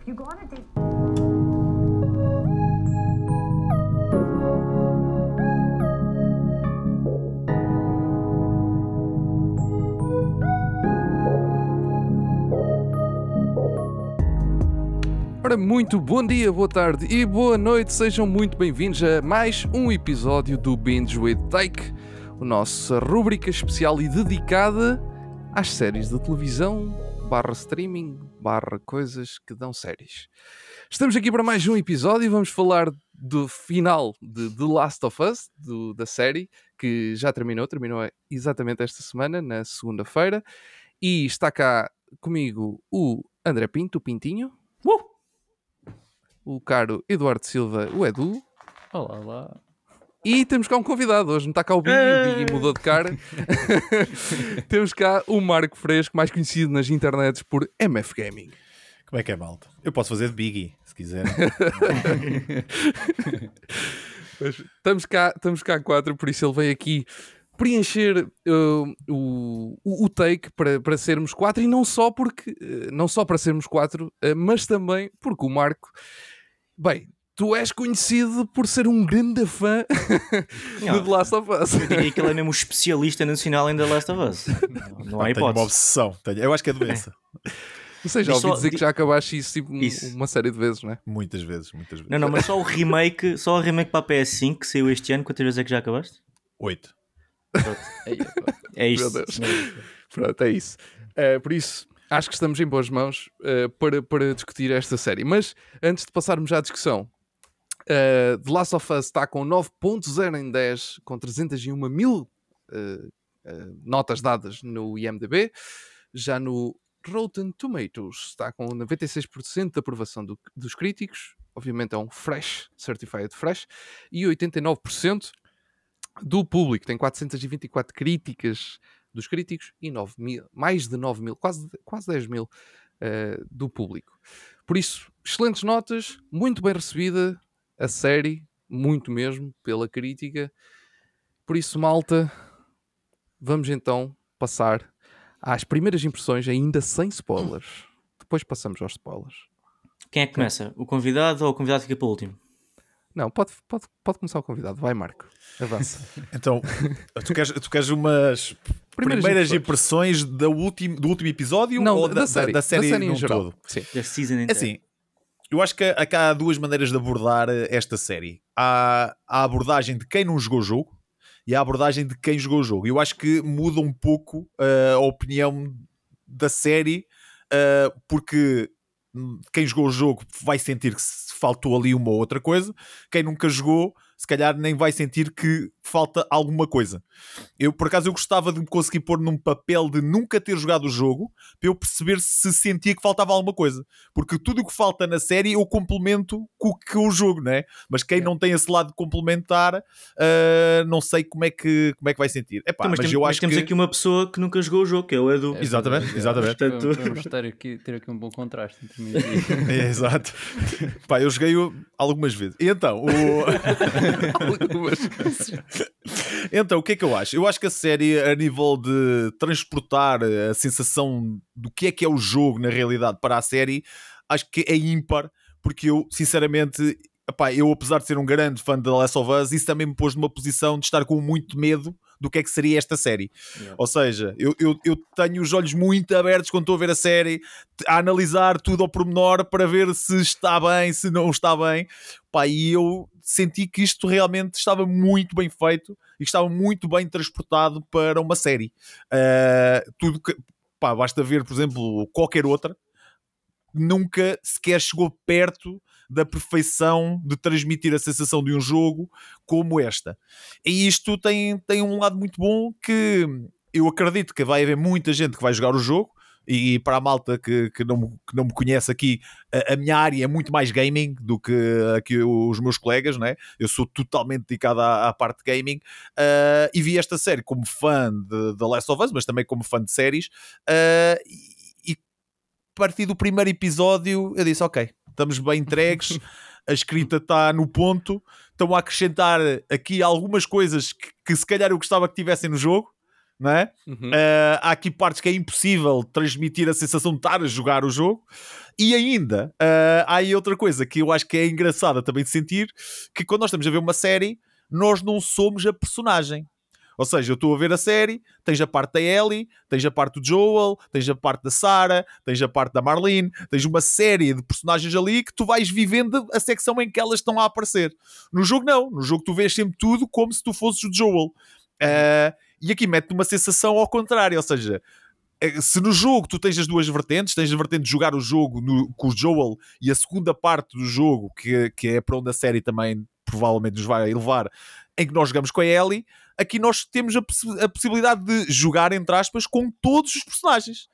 if you go on a date. Ora, muito bom dia, boa tarde e boa noite, sejam muito bem-vindos a mais um episódio do Binge with Take, a nossa rúbrica especial e dedicada às séries de televisão, barra streaming, barra coisas que dão séries. Estamos aqui para mais um episódio e vamos falar do final de The Last of Us, do- da série, que já terminou, terminou exatamente esta semana, na segunda-feira, e está cá comigo o André Pinto, o Pintinho o caro Eduardo Silva, o Edu. Olá, olá. E temos cá um convidado, hoje não está cá o Biggie, o Biggie mudou de cara. temos cá o Marco Fresco, mais conhecido nas internets por MF Gaming. Como é que é, malta? Eu posso fazer de Biggie, se quiser. Estamos cá, estamos cá quatro, por isso ele veio aqui preencher uh, o, o, o take para, para sermos quatro e não só porque uh, não só para sermos quatro, uh, mas também porque o Marco, bem, tu és conhecido por ser um grande fã de The Last of Us. Eu diria que ele é mesmo um especialista nacional em The Last of Us. Não, não há Tenho uma hipótese. obsessão. Tenho- Eu acho que é doença. Ou seja, ouvi só dizer que já acabaste isso, tipo, Isso. uma série de vezes, não é? Muitas vezes, muitas vezes. Não, não, mas só o remake, só o remake para a PS5 que saiu este ano, quantas vezes é que já acabaste? Oito. É isto. Deus. Pronto, é isso. Eh, por isso, acho que estamos em boas mãos eh, para, para discutir esta série. Mas antes de passarmos à discussão, eh, The Last of Us está com 9.0 em 10, com 301 mil eh, eh, notas dadas no IMDB. Já no Rotten Tomatoes está com 96% de aprovação do- dos críticos. Obviamente é um fresh, certified fresh. E 89% do público. Tem 424 críticas dos críticos e 9 mil, mais de 9 mil, quase, quase 10 mil eh, do público. Por isso, excelentes notas, muito bem recebida a série, muito mesmo, pela crítica. Por isso, malta, vamos então passar às primeiras impressões, ainda sem spoilers. Depois passamos aos spoilers. Quem é que começa? O convidado ou o convidado fica para o último? Não, pode, pode, pode começar o convidado. Vai, Marco. Avança. Então, tu queres, tu queres umas Primeiras primeiras, impressões. impressões, da último, do último episódio Não, ou da, da, da- série, da série, em num geral. todo? Sim. Da season É inteira. assim, eu acho que há, há duas maneiras de abordar eh, esta série. Há, a abordagem de quem não jogou o jogo e a abordagem de quem jogou o jogo. Eu acho que muda um pouco eh, a opinião da série, eh, porque hum, quem jogou o jogo vai sentir que faltou ali uma ou outra coisa, quem nunca jogou, se calhar nem vai sentir que falta alguma coisa. Eu, por acaso, eu gostava de me conseguir pôr num papel de nunca ter jogado o jogo para eu perceber se sentia que faltava alguma coisa. Porque tudo o que falta na série eu complemento com o que jogo, né? Mas quem não tem esse lado de complementar, ah, não sei como é que, como é que vai sentir. Epá, Então, mas, mas, tem- eu mas acho temos que. aqui uma pessoa que nunca jogou o jogo, que é o Edu. Exatamente, exatamente. Portanto- Vamos, vamos ter, aqui, ter aqui um bom contraste entre mim e. É, exato. Pá, eu joguei-o algumas vezes. E então, o... Algumas então, o que é que eu acho? Eu acho que a série, a nível de transportar a sensação do que é que é o jogo na realidade para a série, acho que é ímpar, porque eu, sinceramente, epá, eu apesar de ser um grande fã The Last of Us, isso também me pôs numa posição de estar com muito medo do que é que seria esta série. Yeah. Ou seja, eu, eu, eu tenho os olhos muito abertos quando estou a ver a série, a analisar tudo ao pormenor para ver se está bem, se não está bem. Pá, e eu senti que isto realmente estava muito bem feito e que estava muito bem transportado para uma série. Ah, tudo que, pá, basta ver, por exemplo, qualquer outra, nunca sequer chegou perto da perfeição de transmitir a sensação de um jogo como esta. E isto tem, tem um lado muito bom que eu acredito que vai haver muita gente que vai jogar o jogo. E para a malta que, que, não, que não me conhece aqui, a, a minha área é muito mais gaming do que aqui os meus colegas, né? Eu sou totalmente dedicado à, à parte de gaming ah, e vi esta série como fã de The Last of Us, mas também como fã de séries. e, e a partir do primeiro episódio eu disse: Ok, estamos bem entregues, a escrita está no ponto, estão a acrescentar aqui algumas coisas que, que se calhar eu gostava que tivessem no jogo. Não é? Uhum. Uh, há aqui partes que é impossível transmitir a sensação de estar a jogar o jogo E ainda, ah, há aí outra coisa que eu acho que é engraçada também de sentir, que quando nós estamos a ver uma série, nós não somos a personagem. Ou seja, eu estou a ver a série, tens a parte da Ellie, tens a parte do Joel, tens a parte da Sarah, tens a parte da Marlene, tens uma série de personagens ali que tu vais vivendo a secção em que elas estão a aparecer. No jogo não, no jogo tu vês sempre tudo como se tu fosses o Joel. Uh, e aqui mete uma sensação ao contrário, ou seja, eh, se no jogo tu tens as duas vertentes, tens a vertente de jogar o jogo no, com o Joel e a segunda parte do jogo, que, que é para onde a série também provavelmente nos vai levar, em que nós jogamos com a Ellie, aqui nós temos a, possi a possibilidade de jogar, entre aspas, com todos os personagens.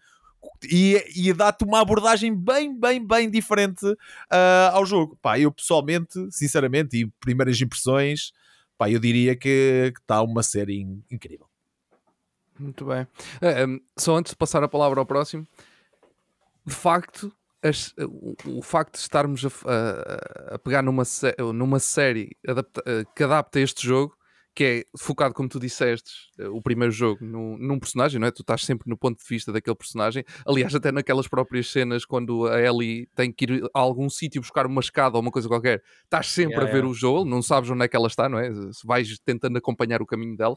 E, e dá-te uma abordagem bem, bem, bem diferente uh, ao jogo. Pá, eu pessoalmente, sinceramente, e primeiras impressões, pá, eu diria que está uma série incrível. Muito bem. Uh, um, só antes de passar a palavra ao próximo, de facto, as, o, o, facto de estarmos a, a, a pegar numa, numa série adapta, eh, que adapta este jogo, que é focado, como tu disseste, eh, o primeiro jogo num, num, personagem, não é? Tu estás sempre no ponto de vista daquele personagem. Aliás, até naquelas próprias cenas, quando a Ellie tem que ir a algum sítio buscar uma escada ou uma coisa qualquer, estás sempre yeah, a ver yeah. o Joel, não sabes onde é que ela está, não é? Vais tentando acompanhar o caminho dela.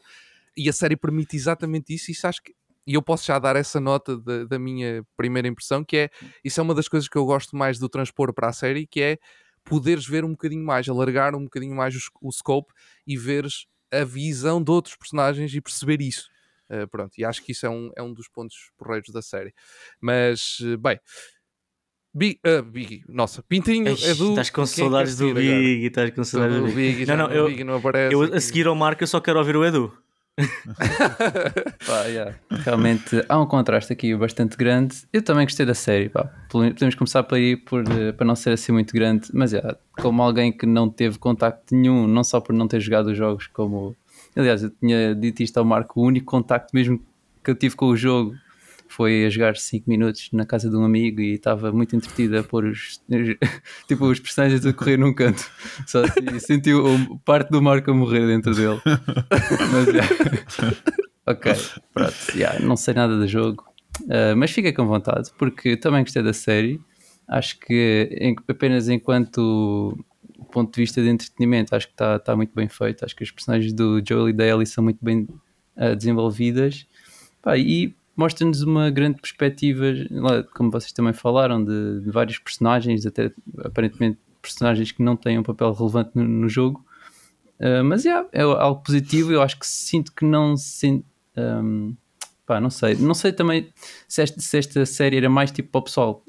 E a série permite exatamente isso, e isso acho que e eu posso já dar essa nota de, da minha primeira impressão, que é, isso é uma das coisas que eu gosto mais do transpor para a série, que é poderes ver um bocadinho mais, alargar um bocadinho mais o, o scope e veres a visão de outros personagens e perceber isso. Uh, pronto, e acho que isso é um, é um dos pontos porreiros da série. Mas, uh, bem, Big, uh, Big, nossa, Pintinho, Eish, Edu. Estás com saudades do Big, estás com saudades do Big. Não, não, eu, não aparece, eu a seguir ao Marco eu só quero ouvir o Edu. pá, yeah. Realmente há um contraste aqui bastante grande. Eu também gostei da série. Pá. Podemos começar por aí por, eh, para não ser assim muito grande, mas yeah, como alguém que não teve contacto nenhum, não só por não ter jogado os jogos, como aliás, eu tinha dito isto ao Marco, o único contacto mesmo que eu tive com o jogo foi a jogar 5 minutos na casa de um amigo e estava muito entretida a pôr os, tipo, os personagens a correr num canto. Só assim, senti o, parte do Marco a morrer dentro dele. Mas, yeah. ok, pronto, yeah, não sei nada do jogo, uh, mas fica com vontade porque também gostei da série. Acho que em, apenas enquanto ponto de vista de entretenimento, acho que está tá muito bem feito. Acho que os personagens do Joel e da Ellie são muito bem uh, desenvolvidas. Pá, e mostra-nos uma grande perspectiva, como vocês também falaram, de, de, vários personagens, até aparentemente personagens que não têm um papel relevante no, no jogo. Uh, mas yeah, é algo positivo. Eu acho que sinto que não se. Um, pá, não sei. Não sei também se esta, se esta série era mais tipo para o pessoal.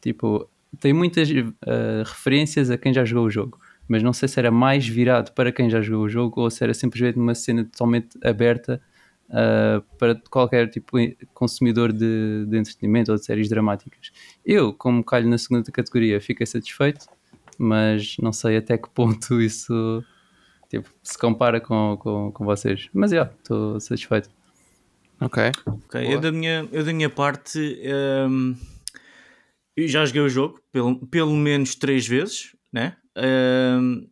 Tipo, tem muitas uh, referências a quem já jogou o jogo. Mas não sei se era mais virado para quem já jogou o jogo ou se era simplesmente uma cena totalmente aberta uh, para qualquer tipo de consumidor de, de, entretenimento ou de séries dramáticas. Eu, como calho na segunda categoria, fiquei satisfeito, mas não sei até que ponto isso tipo, se compara com, com, com vocês. Mas já, yeah, estou satisfeito. Ok. Ok, eu da, minha, eu da minha parte. Um, eu já joguei o jogo pelo, pelo menos três vezes, né? Um,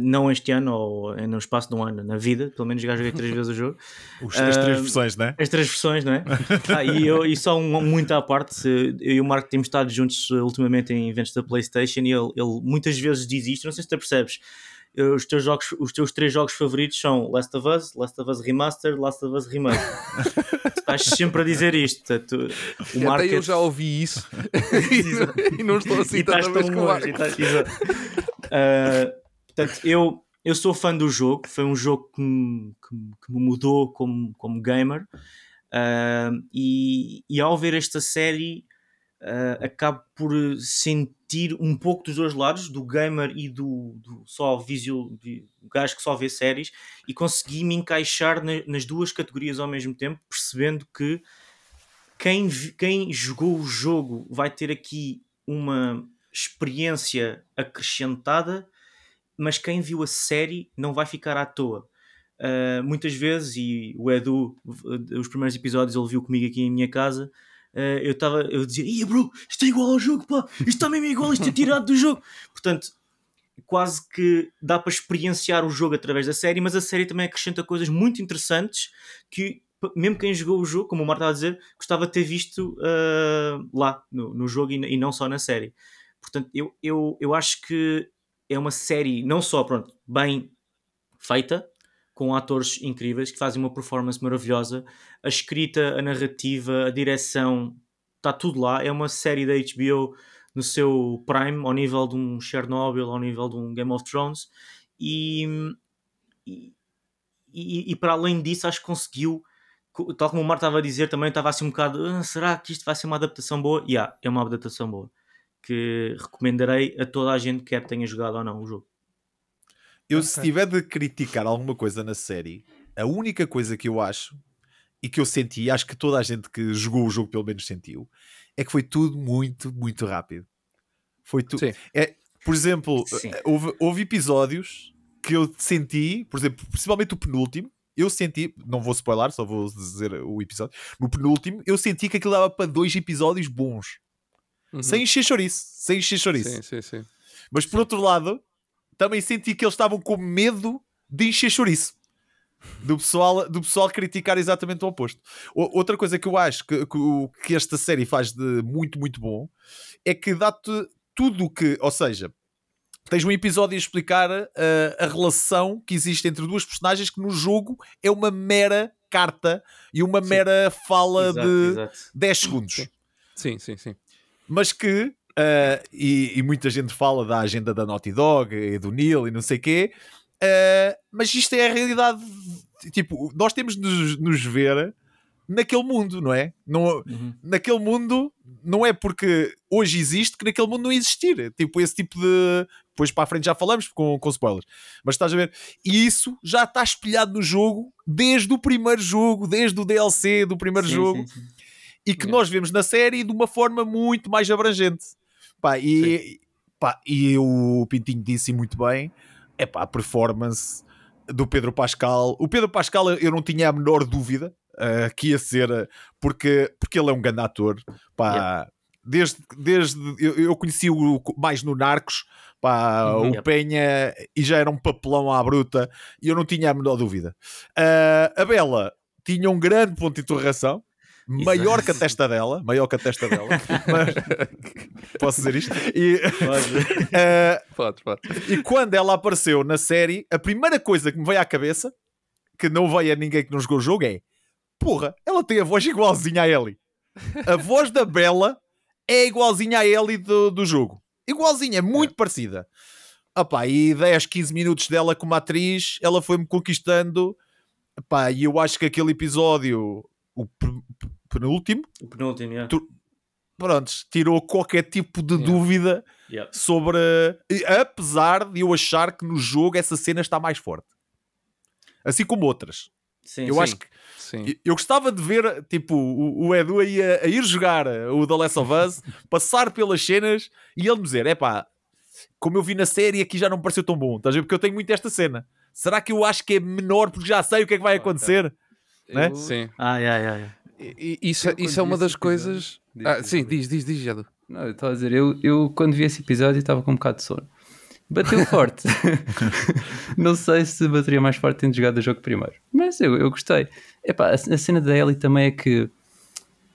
não este ano ou no espaço de um ano, na vida, pelo menos já joguei três vezes o jogo. Os, as três uh, versões, não é? As três versões, não é? ah, e, eu, e só um, muito à parte, eu e o Marco temos estado juntos ultimamente em eventos da PlayStation e ele, ele muitas vezes diz isto, não sei se tu percebes. Os teus, jogos, os teus três jogos favoritos são Last of Us, Last of Us Remastered, Last of Us Remake. Estás sempre a dizer isto. Portanto, o Até eu já ouvi isso e, não estou assim tão longe. Uh, Portanto, eu, eu sou fã do jogo, foi um jogo que me, que, que me mudou como, como gamer. Uh, e, e ao ver esta série, uh, acabo por sentir um pouco dos dois lados, do gamer e do, do só visual, do gajo que só vê séries, e consegui me encaixar na, nas duas categorias ao mesmo tempo, percebendo que quem, quem jogou o jogo vai ter aqui uma experiência acrescentada mas quem viu a série não vai ficar à toa. Uh, muitas vezes, e o Edu, os primeiros episódios, ele viu comigo aqui em minha casa. Uh, eu estava, eu dizia, Ia bro, isto é igual ao jogo, pá, isto está mesmo igual, isto é tirado do jogo. Portanto, quase que dá para experienciar o jogo através da série, mas a série também acrescenta coisas muito interessantes que mesmo quem jogou o jogo, como o Marco estava a dizer, gostava de ter visto uh, lá no, no jogo e, e não só na série. Portanto, eu, eu, eu acho que é uma série não só pronto, bem feita, com atores incríveis que fazem uma performance maravilhosa, a escrita, a narrativa, a direção, está tudo lá. É uma série da HBO no seu prime, ao nível de um Chernobyl, ao nível de um Game of Thrones, e, e, e- e para além disso, acho que conseguiu, co- tal como o Mar estava a dizer, também estava assim um bocado, "Ah, será que isto vai ser uma adaptação boa? E yeah, é uma adaptação boa, que recomendarei a toda a gente, quer tenha jogado ou não o jogo. Eu, se tiver de criticar alguma coisa na série, a única coisa que eu acho e que eu senti, acho que toda a gente que jogou o jogo pelo menos sentiu, é que foi tudo muito, muito rápido. Foi tudo. É, por exemplo, Sim. houve, houve episódios que eu senti, por exemplo, principalmente o penúltimo, eu senti, não vou spoiler, só vou dizer o episódio. No penúltimo, eu senti que aquilo dava para dois episódios bons, Uhum. sem encher chouriço, sem encher chouriço. Sim, sim, sim. Mas por outro lado, também senti que eles estavam com medo de encher chouriço. Do pessoal, do pessoal criticar exatamente o oposto. O- outra coisa que eu acho que, que, que esta série faz de muito, muito bom é que dá-te tudo o que. Ou seja, tens um episódio a explicar uh, a relação que existe entre duas personagens que no jogo é uma mera carta e uma mera fala Exato, de exato. 10 segundos Sim, sim, sim. Mas que ah, e, e muita gente fala da agenda da Naughty Dog e do Neil e não sei quê ah, mas isto é a realidade tipo, nós temos de nos, nos ver naquele mundo, não é? Não, Uhum. naquele mundo não é porque hoje existe que naquele mundo não existir tipo esse tipo de depois para a frente já falamos com, com spoilers mas estás a ver, e isso já está espelhado no jogo desde o primeiro jogo desde o DLC do primeiro Sim, jogo sim, sim. E que Yeah. nós vemos na série de uma forma muito mais abrangente. Pá, e, pá, e o Pintinho disse muito bem: é pá, a performance do Pedro Pascal. O Pedro Pascal eu não tinha a menor dúvida ah, que ia ser, porque, porque ele é um grande ator. Pá, Desde, desde eu, eu conheci o mais no Narcos, pá, Uhum. o. Penha e já era um papelão à bruta e eu não tinha a menor dúvida. Ah, a Bela tinha um grande ponto de interrogação, maior que a testa dela, maior que a testa dela, mas posso dizer isto? E, ah, Pode, pode. e quando ela apareceu na série, a primeira coisa que me veio à cabeça, que não veio a ninguém que não jogou o jogo, é porra, ela tem a voz igualzinha a Ellie. A voz da Bella é igualzinha a Ellie do, do jogo. Igualzinha, é muito parecida. Opá, e 10, 15 minutos dela como atriz, ela foi-me conquistando. Opá, e eu acho que aquele episódio, o penúltimo, O penúltimo, yeah. Tu- pronto, tirou qualquer tipo de Yeah. dúvida Yeah. sobre. Apesar de eu achar que no jogo essa cena está mais forte. Assim como outras. Sim, eu sim. acho que. Sim. eu- gostava de ver, tipo, o, o Edu a, ir- a ir jogar o The Last of Us, passar pelas cenas e ele me dizer: é pá, como eu vi na série, aqui já não me pareceu tão bom. Estás a ver? Porque eu tenho muito esta cena. Será que eu acho que é menor porque já sei o que é que vai acontecer? né? Eu- Sim. Ah, yeah, yeah, yeah. E- Isso, Eu, quando isso é uma das episódio- coisas. Diz, Ah, sim, diz. diz, diz, Jadu. Não, eu estava a dizer, eu, eu quando vi esse episódio estava com um bocado de sono. Bateu forte. não sei se bateria mais forte tendo jogado o jogo primeiro. Mas eu, eu gostei. Epá, a, a cena da Ellie também é que.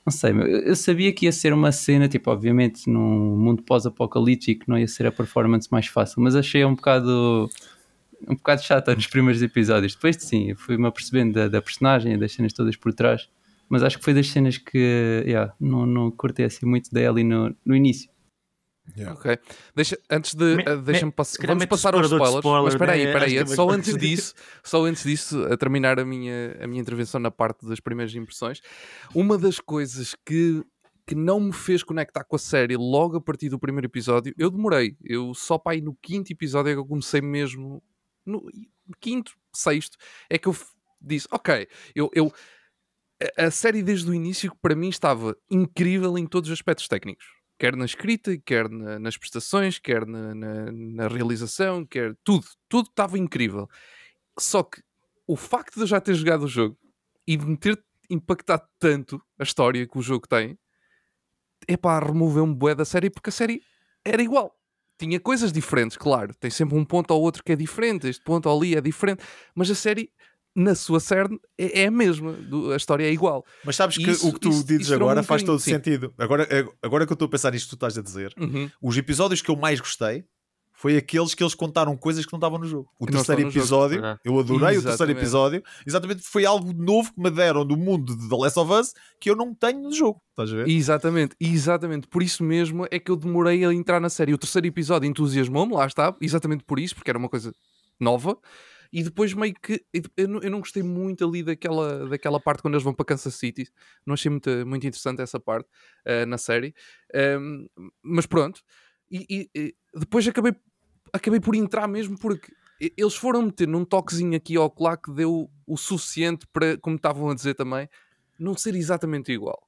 Não sei, meu, eu, eu sabia que ia ser uma cena, tipo, obviamente, num mundo pós-apocalíptico não ia ser a performance mais fácil, mas achei um bocado. Um bocado chata nos primeiros episódios. Depois, sim, fui-me apercebendo da, da personagem e das cenas todas por trás. Mas acho que foi das cenas que yeah, não, não curtei assim muito da Ellie no, no início. Ok. Deixa, antes de. Me- ah, Deixa-me calhar Vamos passar aos spoilers. mas espera aí, spoiler, espera né? aí. É Só mais- antes disso, só antes disso, a terminar a minha, a minha intervenção na parte das primeiras impressões. Uma das coisas que, que não me fez conectar com a série logo a partir do primeiro episódio, eu demorei. Eu só para aí no quinto episódio é que eu comecei mesmo. No quinto, sexto, é que eu f- disse: Ok, eu. eu a- série desde o início para mim estava incrível em todos os aspectos técnicos. Quer na escrita, quer na- nas prestações, quer na, na- na realização, quer tudo. Tudo estava incrível. Só que o facto de eu já ter jogado o jogo e de me ter impactado tanto a história que o jogo tem, é pá, removeu-me bué da série porque a série era igual. Tinha coisas diferentes, claro. Tem sempre um ponto ou outro que é diferente. Este ponto ali é diferente. Mas a série na sua cerne é, é a mesma, a história é igual. Mas sabes que Isso- o que tu isso- dizes isso agora um faz todo sim. sentido. Agora, agora que eu estou a pensar nisto que tu estás a dizer, Uhum. os episódios que eu mais gostei foi aqueles que eles contaram coisas que não estavam no jogo. O Que terceiro jogo, episódio, verdade. eu adorei o terceiro Exatamente. episódio, exatamente foi algo novo que me deram do mundo de The Last of Us que eu não tenho no jogo. Estás a ver? Exatamente, exatamente. Por isso mesmo é que eu demorei a entrar na série. O terceiro episódio entusiasmou-me, lá está, exatamente por isso, porque era uma coisa nova. E depois meio que eu não, eu não gostei muito ali daquela, daquela parte quando eles vão para Kansas City. Não achei muito, muito interessante essa parte eh, na série. Ehm, mas pronto. E, e- e depois acabei, acabei por entrar mesmo porque eles foram meter num toquezinho aqui ao colar que deu o suficiente para, como estavam a dizer também, não ser exatamente igual.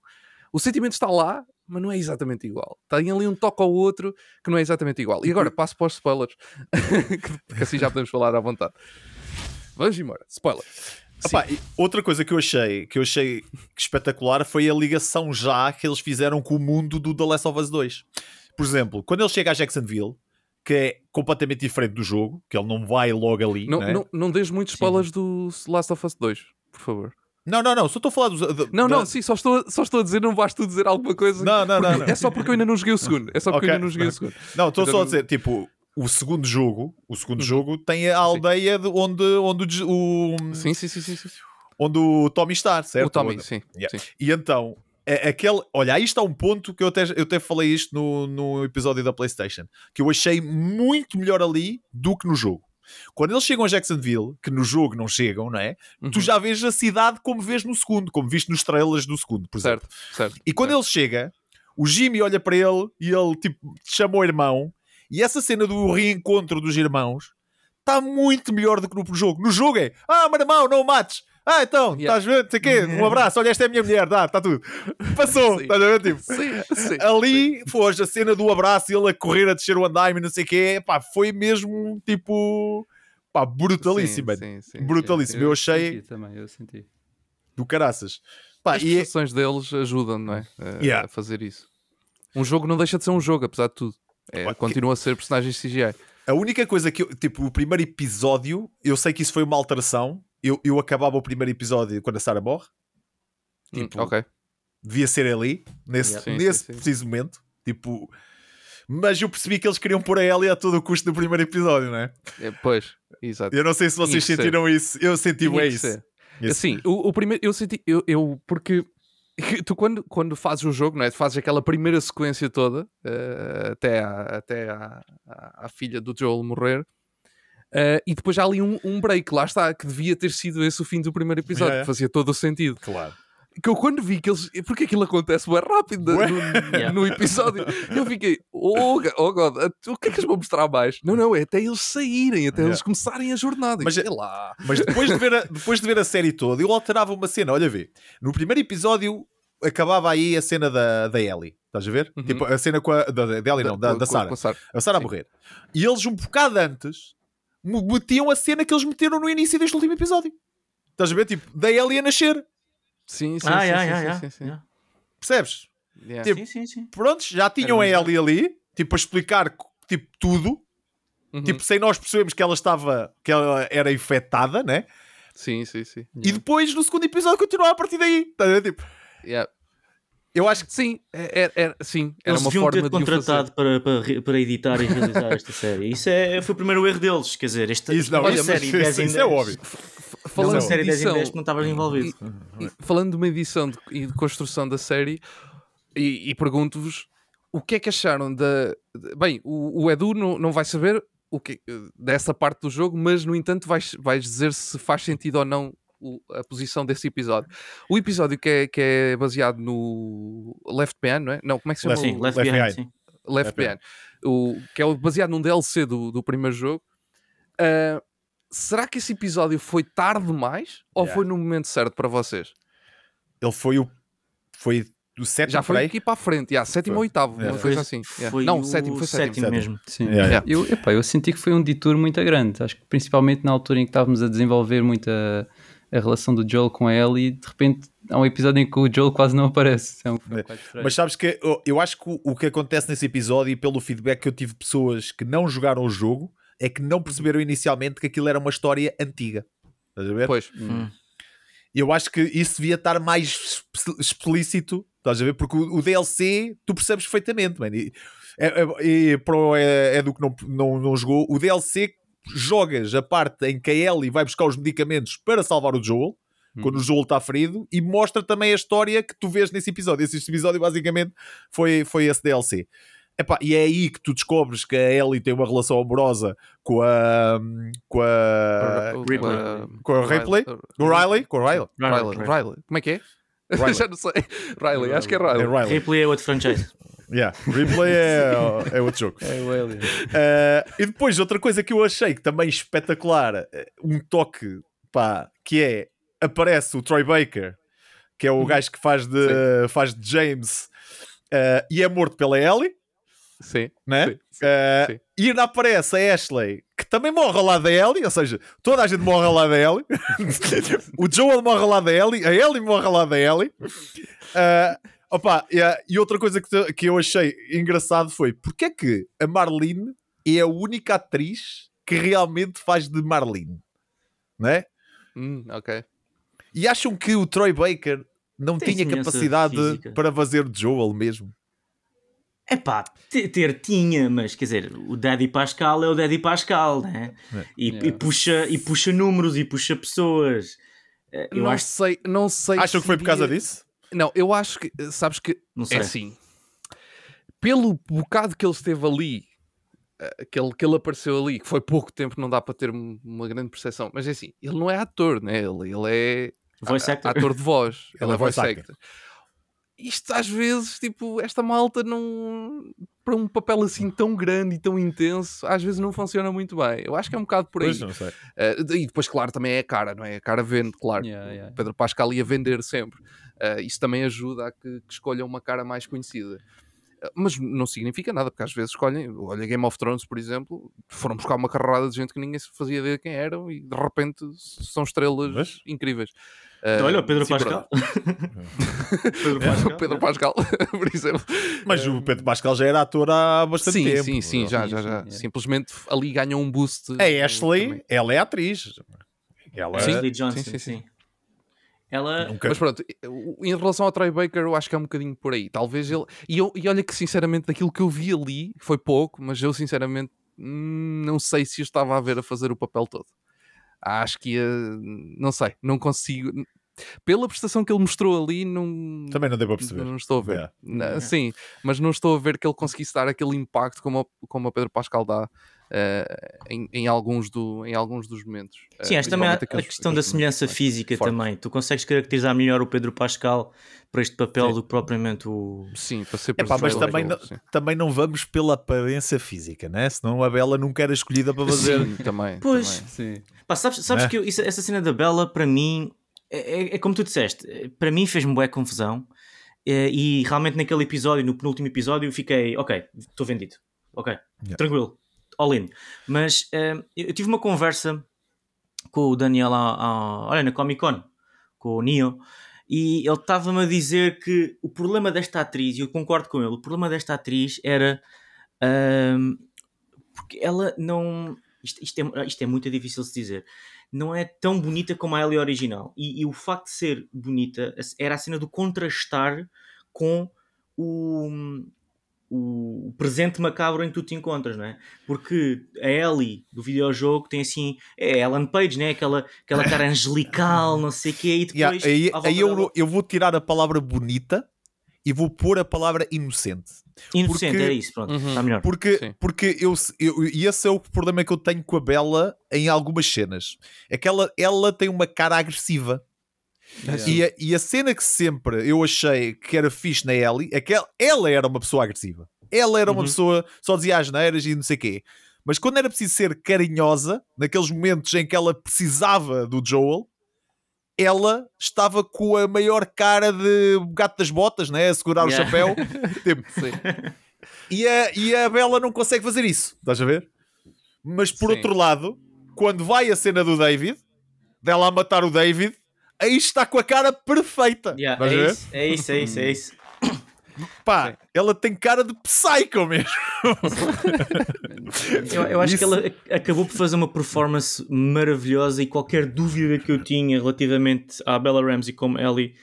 O sentimento está lá, mas não é exatamente igual. Tem ali um toque ao outro que não é exatamente igual. E agora passo para os spoilers, que assim já podemos falar à vontade. Vamos embora. Spoiler. Outra coisa que eu achei que eu achei espetacular foi a ligação já que eles fizeram com o mundo do The Last of Us 2. Por exemplo, quando ele chega a Jacksonville, que é completamente diferente do jogo, que ele não vai logo ali. Não, né? não, não dês muitos spoilers do Last of Us 2, por favor. não, não, não, só estou a falar dos. da- Não, da- não, sim, só estou, só estou a dizer, não vais tu dizer alguma coisa. Não, não, não, não. É só porque eu ainda não joguei o segundo. É só porque Ok, eu ainda não joguei o segundo. Não, estou só a não- dizer, tipo, o segundo jogo, o segundo Uhum. jogo tem a aldeia de onde, onde, o, Sim, sim, sim, sim. sim. onde o Tommy está, certo? O Tommy, sim. E então, é, aquele. Olha, aí está um ponto que eu até, eu até falei isto no, no episódio da PlayStation, que eu achei muito melhor ali do que no jogo. Quando eles chegam a Jacksonville, que no jogo não chegam, não é? Tu Uhum. já vês a cidade como vês no segundo, como viste nos trailers do segundo, por exemplo. Certo, certo. E quando certo. ele chega, o Jimmy olha para ele e ele tipo chama o irmão. E essa cena do reencontro dos irmãos está muito melhor do que no jogo. No jogo é, ah, meu irmão, não mates. Ah, então, Yeah. estás vendo? Sei quê? Um abraço, olha, esta é a minha mulher, dá, está tudo. Passou, estás a ver? Tipo, Sim, sim. ali, foste a cena do abraço e ele a correr a descer o andaime não sei o quê, pá, foi mesmo tipo, pá, brutalíssimo. Sim, sim, sim, brutalíssimo. Eu achei Senti também, eu senti. do caraças. Pá, As e é- deles ajudam, não é? A, Yeah. a fazer isso. Um jogo não deixa de ser um jogo, apesar de tudo. É, continua a ser personagens CGI. A única coisa que eu, tipo, o primeiro episódio, eu sei que isso foi uma alteração. Eu, eu acabava o primeiro episódio quando a Sarah morre, Hum, Tipo, ok. devia ser ali, nesse, Yeah. Sim, nesse sim, sim. preciso momento. Tipo, mas eu percebi que eles queriam pôr a Ellie a todo o custo do primeiro episódio, não é? É, pois, exato. Eu não sei se vocês que ser. sentiram isso. Eu senti isso. ser. Assim, o, o primeiro, eu senti, eu, eu porque tu quando, quando fazes o jogo, não é? Tu fazes aquela primeira sequência toda, eh, até, à, até à, à, à filha do Joel morrer, eh, e depois há ali um, um break, lá está, que devia ter sido esse o fim do primeiro episódio, que fazia todo o sentido. Claro. Que eu quando vi que eles. Porque aquilo acontece bem rápido no, Yeah. no episódio. Eu fiquei, oh, oh God, o que é que eles vão mostrar mais? Não, não, é até eles saírem, até Yeah. eles começarem a jornada. Mas Mas é- lá. Mas depois de, ver a, depois de ver a série toda, eu alterava uma cena. Olha, vê. No primeiro episódio acabava aí a cena da, da Ellie. Estás a ver? Uhum. Tipo, a cena com a. Da, da Ellie, não, da, da com- Sarah. a Sarah. A Sarah a Sim. morrer. E eles, um bocado antes, me- metiam a cena que eles meteram no início deste último episódio. Estás a ver? Tipo, da Ellie a nascer. Sim, sim, Ah, sim, yeah, sim, yeah, sim, yeah, sim, sim. yeah. Percebes? Yeah. Tipo, Sim, sim, sim. Prontos, já tinham a Era Ellie ali, tipo, a explicar tipo, tudo. Uhum. Tipo, sem nós percebermos que ela estava, que ela era infectada, né? Sim, sim, sim. E depois, no segundo episódio, continuava a partir daí. Estás a ver? Tipo, Yeah. eu acho que Sim, é, é, é- sim, era Eles uma forma ter de contratado para, para, para editar e realizar esta série. Isso é, foi o primeiro erro deles. Quer dizer, esta, Isso, não, isso- série isso- 10 em isso é 10. óbvio. Falando de série 10 em edição, 10 que não estavas envolvido. E falando de uma edição de- e de construção da série, e, e pergunto-vos o que é que acharam da. bem, o, o Edu não, não vai saber o que, dessa parte do jogo, mas no entanto vais, vais dizer se faz sentido ou não o- a posição desse episódio. O episódio que é, que é baseado no Left Behind, não é? Não, como é que se chama? Sim, Left, Left Behind. Sim. Left Left Behind, o, que é o- baseado num DLC do, do primeiro jogo. Ah, será que esse episódio foi tarde demais ou Yeah. foi no momento certo para vocês? ele foi o. Foi do sétimo Já foi aqui para a frente, yeah, sétimo ou Foi. oitavo, Yeah. uma Foi, coisa assim. yeah. foi Não, o sétimo, foi sétimo. sétimo mesmo. Sim. Yeah, yeah. Eu, epá, eu senti que foi um detour muito grande. Acho que principalmente na altura em que estávamos a desenvolver muito a, relação do Joel com a Ellie, de repente há um episódio em que o Joel quase não aparece. É um, É. Mas sabes que eu, eu acho que o, o que acontece nesse episódio, e pelo feedback que eu tive de pessoas que não jogaram o jogo, é que não perceberam inicialmente que aquilo era uma história antiga. Estás a ver? Pois. Hum. Eu acho que isso devia estar mais exp- explícito, estás a ver? Porque o, o DLC tu percebes perfeitamente, mano. E, é, é, e para o é, é do que não, não, não jogou, o DLC jogas a parte em que a Ellie vai buscar os medicamentos para salvar o Joel, quando o Joel está ferido, e mostra também a história que tu vês nesse episódio. Esse episódio basicamente foi, foi esse DLC. Epá, e é aí que tu descobres que a Ellie tem uma relação amorosa com a. com a. Ripley. Com a Ripley? Com o Riley? Com o Riley? Riley. Riley. Como é que é? Riley. Já não sei. Riley, acho que é É Riley. Riley. Ripley é outro franchise. Yeah. Replay é, é outro jogo. É o Alien. Uh, e depois, outra coisa que eu achei que também espetacular, uh, um toque, pá, que é, aparece o Troy Baker, que é o gajo que faz de, faz de James, uh, e é morto pela Ellie, Sim. né? Sim, sim, Uh, sim. E ainda aparece a Ashley, que também morre ao lado da Ellie, ou seja, toda a gente morre ao lado da Ellie. o Joel morre ao lado da Ellie, a Ellie morre ao lado da Ellie. Uh, opa, e, uh, e outra coisa que, te- que eu achei engraçado foi porque é que a Marlene é a única atriz que realmente faz de Marlene, né? Hum, ok. E acham que o Troy Baker não Tem tinha capacidade física. para fazer de Joel mesmo? É pá, ter tinha, mas quer dizer, o Daddy Pascal é o Daddy Pascal, né? E, Yeah. e puxa, e puxa números e puxa pessoas. Eh, Eu não acho sei, não sei. Acham se que foi por causa disso? Não, eu acho que, sabes que não sei. é assim. Pelo bocado que ele esteve ali, eh, que ele, que ele apareceu ali, que foi pouco tempo, não dá para ter um- uma grande percepção, mas é assim, ele não é ator, né? Ele, ele é Voice actor. ator de voz. Ele é voice actor. Isto às vezes, tipo, esta malta não. Para um papel assim tão grande e tão intenso, às vezes não funciona muito bem. Eu acho que é um bocado por aí. Pois, não sei. Eh, e depois, claro, também é a cara, não é? A cara vende, claro. Yeah, yeah. Pedro Pascal ia vender sempre. Eh, isso também ajuda a que, que escolham uma cara mais conhecida. Eh, Mas não significa nada, porque às vezes escolhem. Olha, Game of Thrones, por exemplo, foram buscar uma carrada de gente que ninguém se fazia ideia quem eram e de repente são estrelas Mas- incríveis. Eh, Olha, o Pedro sim, Pascal. Pedro pronto. Pedro Pascal, por exemplo. Mas o Pedro Pascal já era ator há bastante Sim, tempo. sim, sim, já, Sim, já, sim, já. é. Simplesmente ali ganham um boost. A eh, Ashley, também. ela é atriz. Ela. Ashley Johnson, sim, sim, sim, sim. Ela. nunca- Mas pronto, em relação ao Troy Baker, eu acho que é um bocadinho por aí. Talvez ele. E, eu- e olha que sinceramente, daquilo que eu vi ali, foi pouco, mas eu sinceramente hum, não sei se eu estava a ver a fazer o papel todo. Acho que ia. Não sei, não consigo. Pela prestação que ele mostrou ali, não. Também não deu para perceber. Não estou a ver. Yeah. Sim, mas não estou a ver que ele conseguisse dar aquele impacto como, o- como o Pedro Pascal dá eh, em, em alguns do, em alguns dos momentos. Eh, Sim, acho também a, principalmente a questão da semelhança física fortes. também. Tu consegues caracterizar melhor o Pedro Pascal para este papel Sim. do que propriamente o. Sim, para ser Epá, mas também não, sim. também não vamos pela aparência física, né? Senão a Bela nunca era escolhida para fazer. Sim, também. Pois. também. Sim. Pá, sabes, sabes É. que eu- isso- essa cena da Bella, para mim, é, é- é como tu disseste, para mim fez-me boa confusão. eh, E realmente naquele episódio, no penúltimo episódio, eu fiquei, ok, estou vendido, ok, Yeah. tranquilo, all in. Mas eh, eu tive uma conversa com o Daniel, a- olha, na Comic Con, com o Neo, e ele estava-me a dizer que o problema desta atriz, e eu concordo com ele, o problema desta atriz era ahm, porque ela não. Isto, isto é, isto é muito difícil de dizer. Não é tão bonita como a Ellie original. E, e o facto de ser bonita era a cena do contrastar com o, o presente macabro em que tu te encontras, não é? Porque a Ellie do videojogo tem assim. É Ellen Page, né? Aquela, aquela cara angelical, não sei o quê. E depois. Yeah, aí aí eu, dela- eu vou tirar a palavra bonita e vou pôr a palavra inocente. Inocente, porque- é isso, pronto. Uhum. Está melhor. Porque, Sim. porque eu, eu, e esse é o problema que eu tenho com a Bela em algumas cenas. É que ela, ela tem uma cara agressiva. Yeah. E, a, e a cena que sempre eu achei que era fixe na Ellie é que ela, ela era uma pessoa agressiva. Ela era uma Uhum. pessoa só dizia asneiras e não sei o quê. Mas quando era preciso ser carinhosa, naqueles momentos em que ela precisava do Joel, ela estava com a maior cara de gato das botas, né? A segurar o Yeah. chapéu. Tipo, e a, e a Bella não consegue fazer isso, estás a ver? Mas por Sim. outro lado, quando vai a cena do David, dela a matar o David, aí está com a cara perfeita. Yeah, é, ver? isso, é isso, é isso, é isso. Pá, ela tem cara de psycho mesmo. Eu, eu acho Isso- que ela ac- acabou por fazer uma performance maravilhosa e qualquer dúvida que eu tinha relativamente à Bella Ramsey como Ellie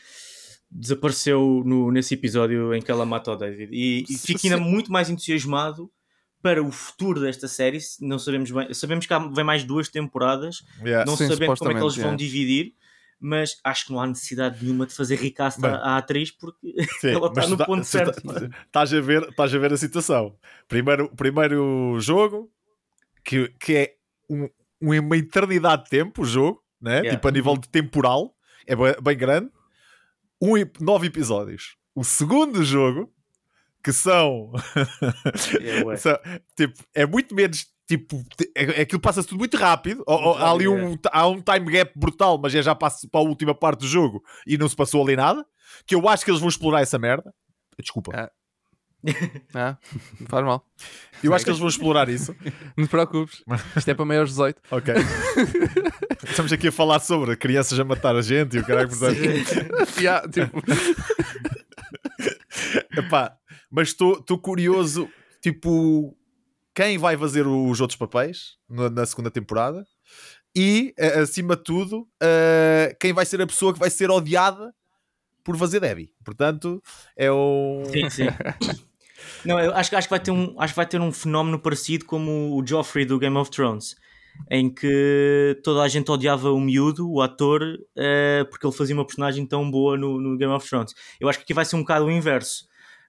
desapareceu no, nesse episódio em que ela mata o David. E, e fico ainda muito mais entusiasmado para o futuro desta série. Não sabemos bem, sabemos que há, vem mais duas temporadas, Yeah. não Sim, sabemos como é que eles vão yeah. dividir. Mas acho que não há necessidade nenhuma de fazer recast Bem. à, à atriz porque Sim, ela está no tá- ponto certo. tá- Estás a, ver, estás a ver a situação. Primeiro, primeiro jogo, que, que é um, uma eternidade de tempo, o jogo, né? Yeah. tipo a nível de temporal, é bem, bem grande. Um, nove episódios. O segundo jogo, que são, É, são, tipo, é muito menos. Tipo, te- é, aquilo passa-se tudo muito rápido. Ou há ali um, há um time gap brutal, mas é já passa para a última parte do jogo e não se passou ali nada. Que eu acho que eles vão explorar essa merda. Desculpa. Ah. Ah, faz mal. Eu acho que eles vão explorar isso. Não te preocupes. Isto é para maiores 18. Ok. Estamos aqui a falar sobre crianças a matar a gente e o caralho, portanto. Yeah, tipo, Epá, mas estou curioso, tipo, quem vai fazer os outros papéis na, na segunda temporada e, acima de tudo, eh, quem vai ser a pessoa que vai ser odiada por fazer Debbie. Portanto, é o. Sim, sim. Não, eu acho, que- acho, que vai ter um, acho que vai ter um fenómeno parecido como o Joffrey do Game of Thrones, em que toda a gente odiava o miúdo, o ator, eh, porque ele fazia uma personagem tão boa no, no Game of Thrones. Eu acho que aqui vai ser um bocado o inverso.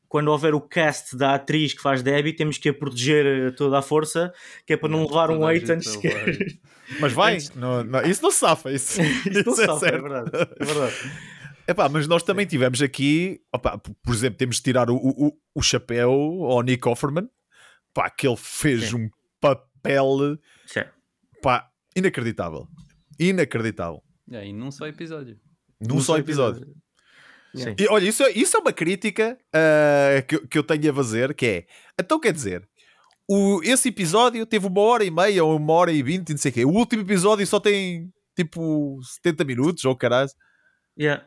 Quando houver o cast da atriz que faz Debbie, temos que a proteger eh, toda a força, que é para não levar um hate antes a que. Mas vai, não- não, isso não se safa. Isso, Isto não isso é sabe, é certo. verdade. É verdade. Epá, mas nós também tivemos aqui, opá, p- por exemplo, temos de tirar o, o, o chapéu ao Nick Offerman, pá, que ele fez Sim. um papel Certo. pá, inacreditável. Inacreditável. Yeah, e num só episódio. Num só episódio. Sim. E olha, isso, é- isso é uma crítica ah, que, eu- que eu tenho a fazer, que é, então quer dizer, o, esse episódio teve uma hora e meia ou uma hora e vinte, não sei o quê. O último episódio só tem tipo 70 minutos ou caralho. Yeah.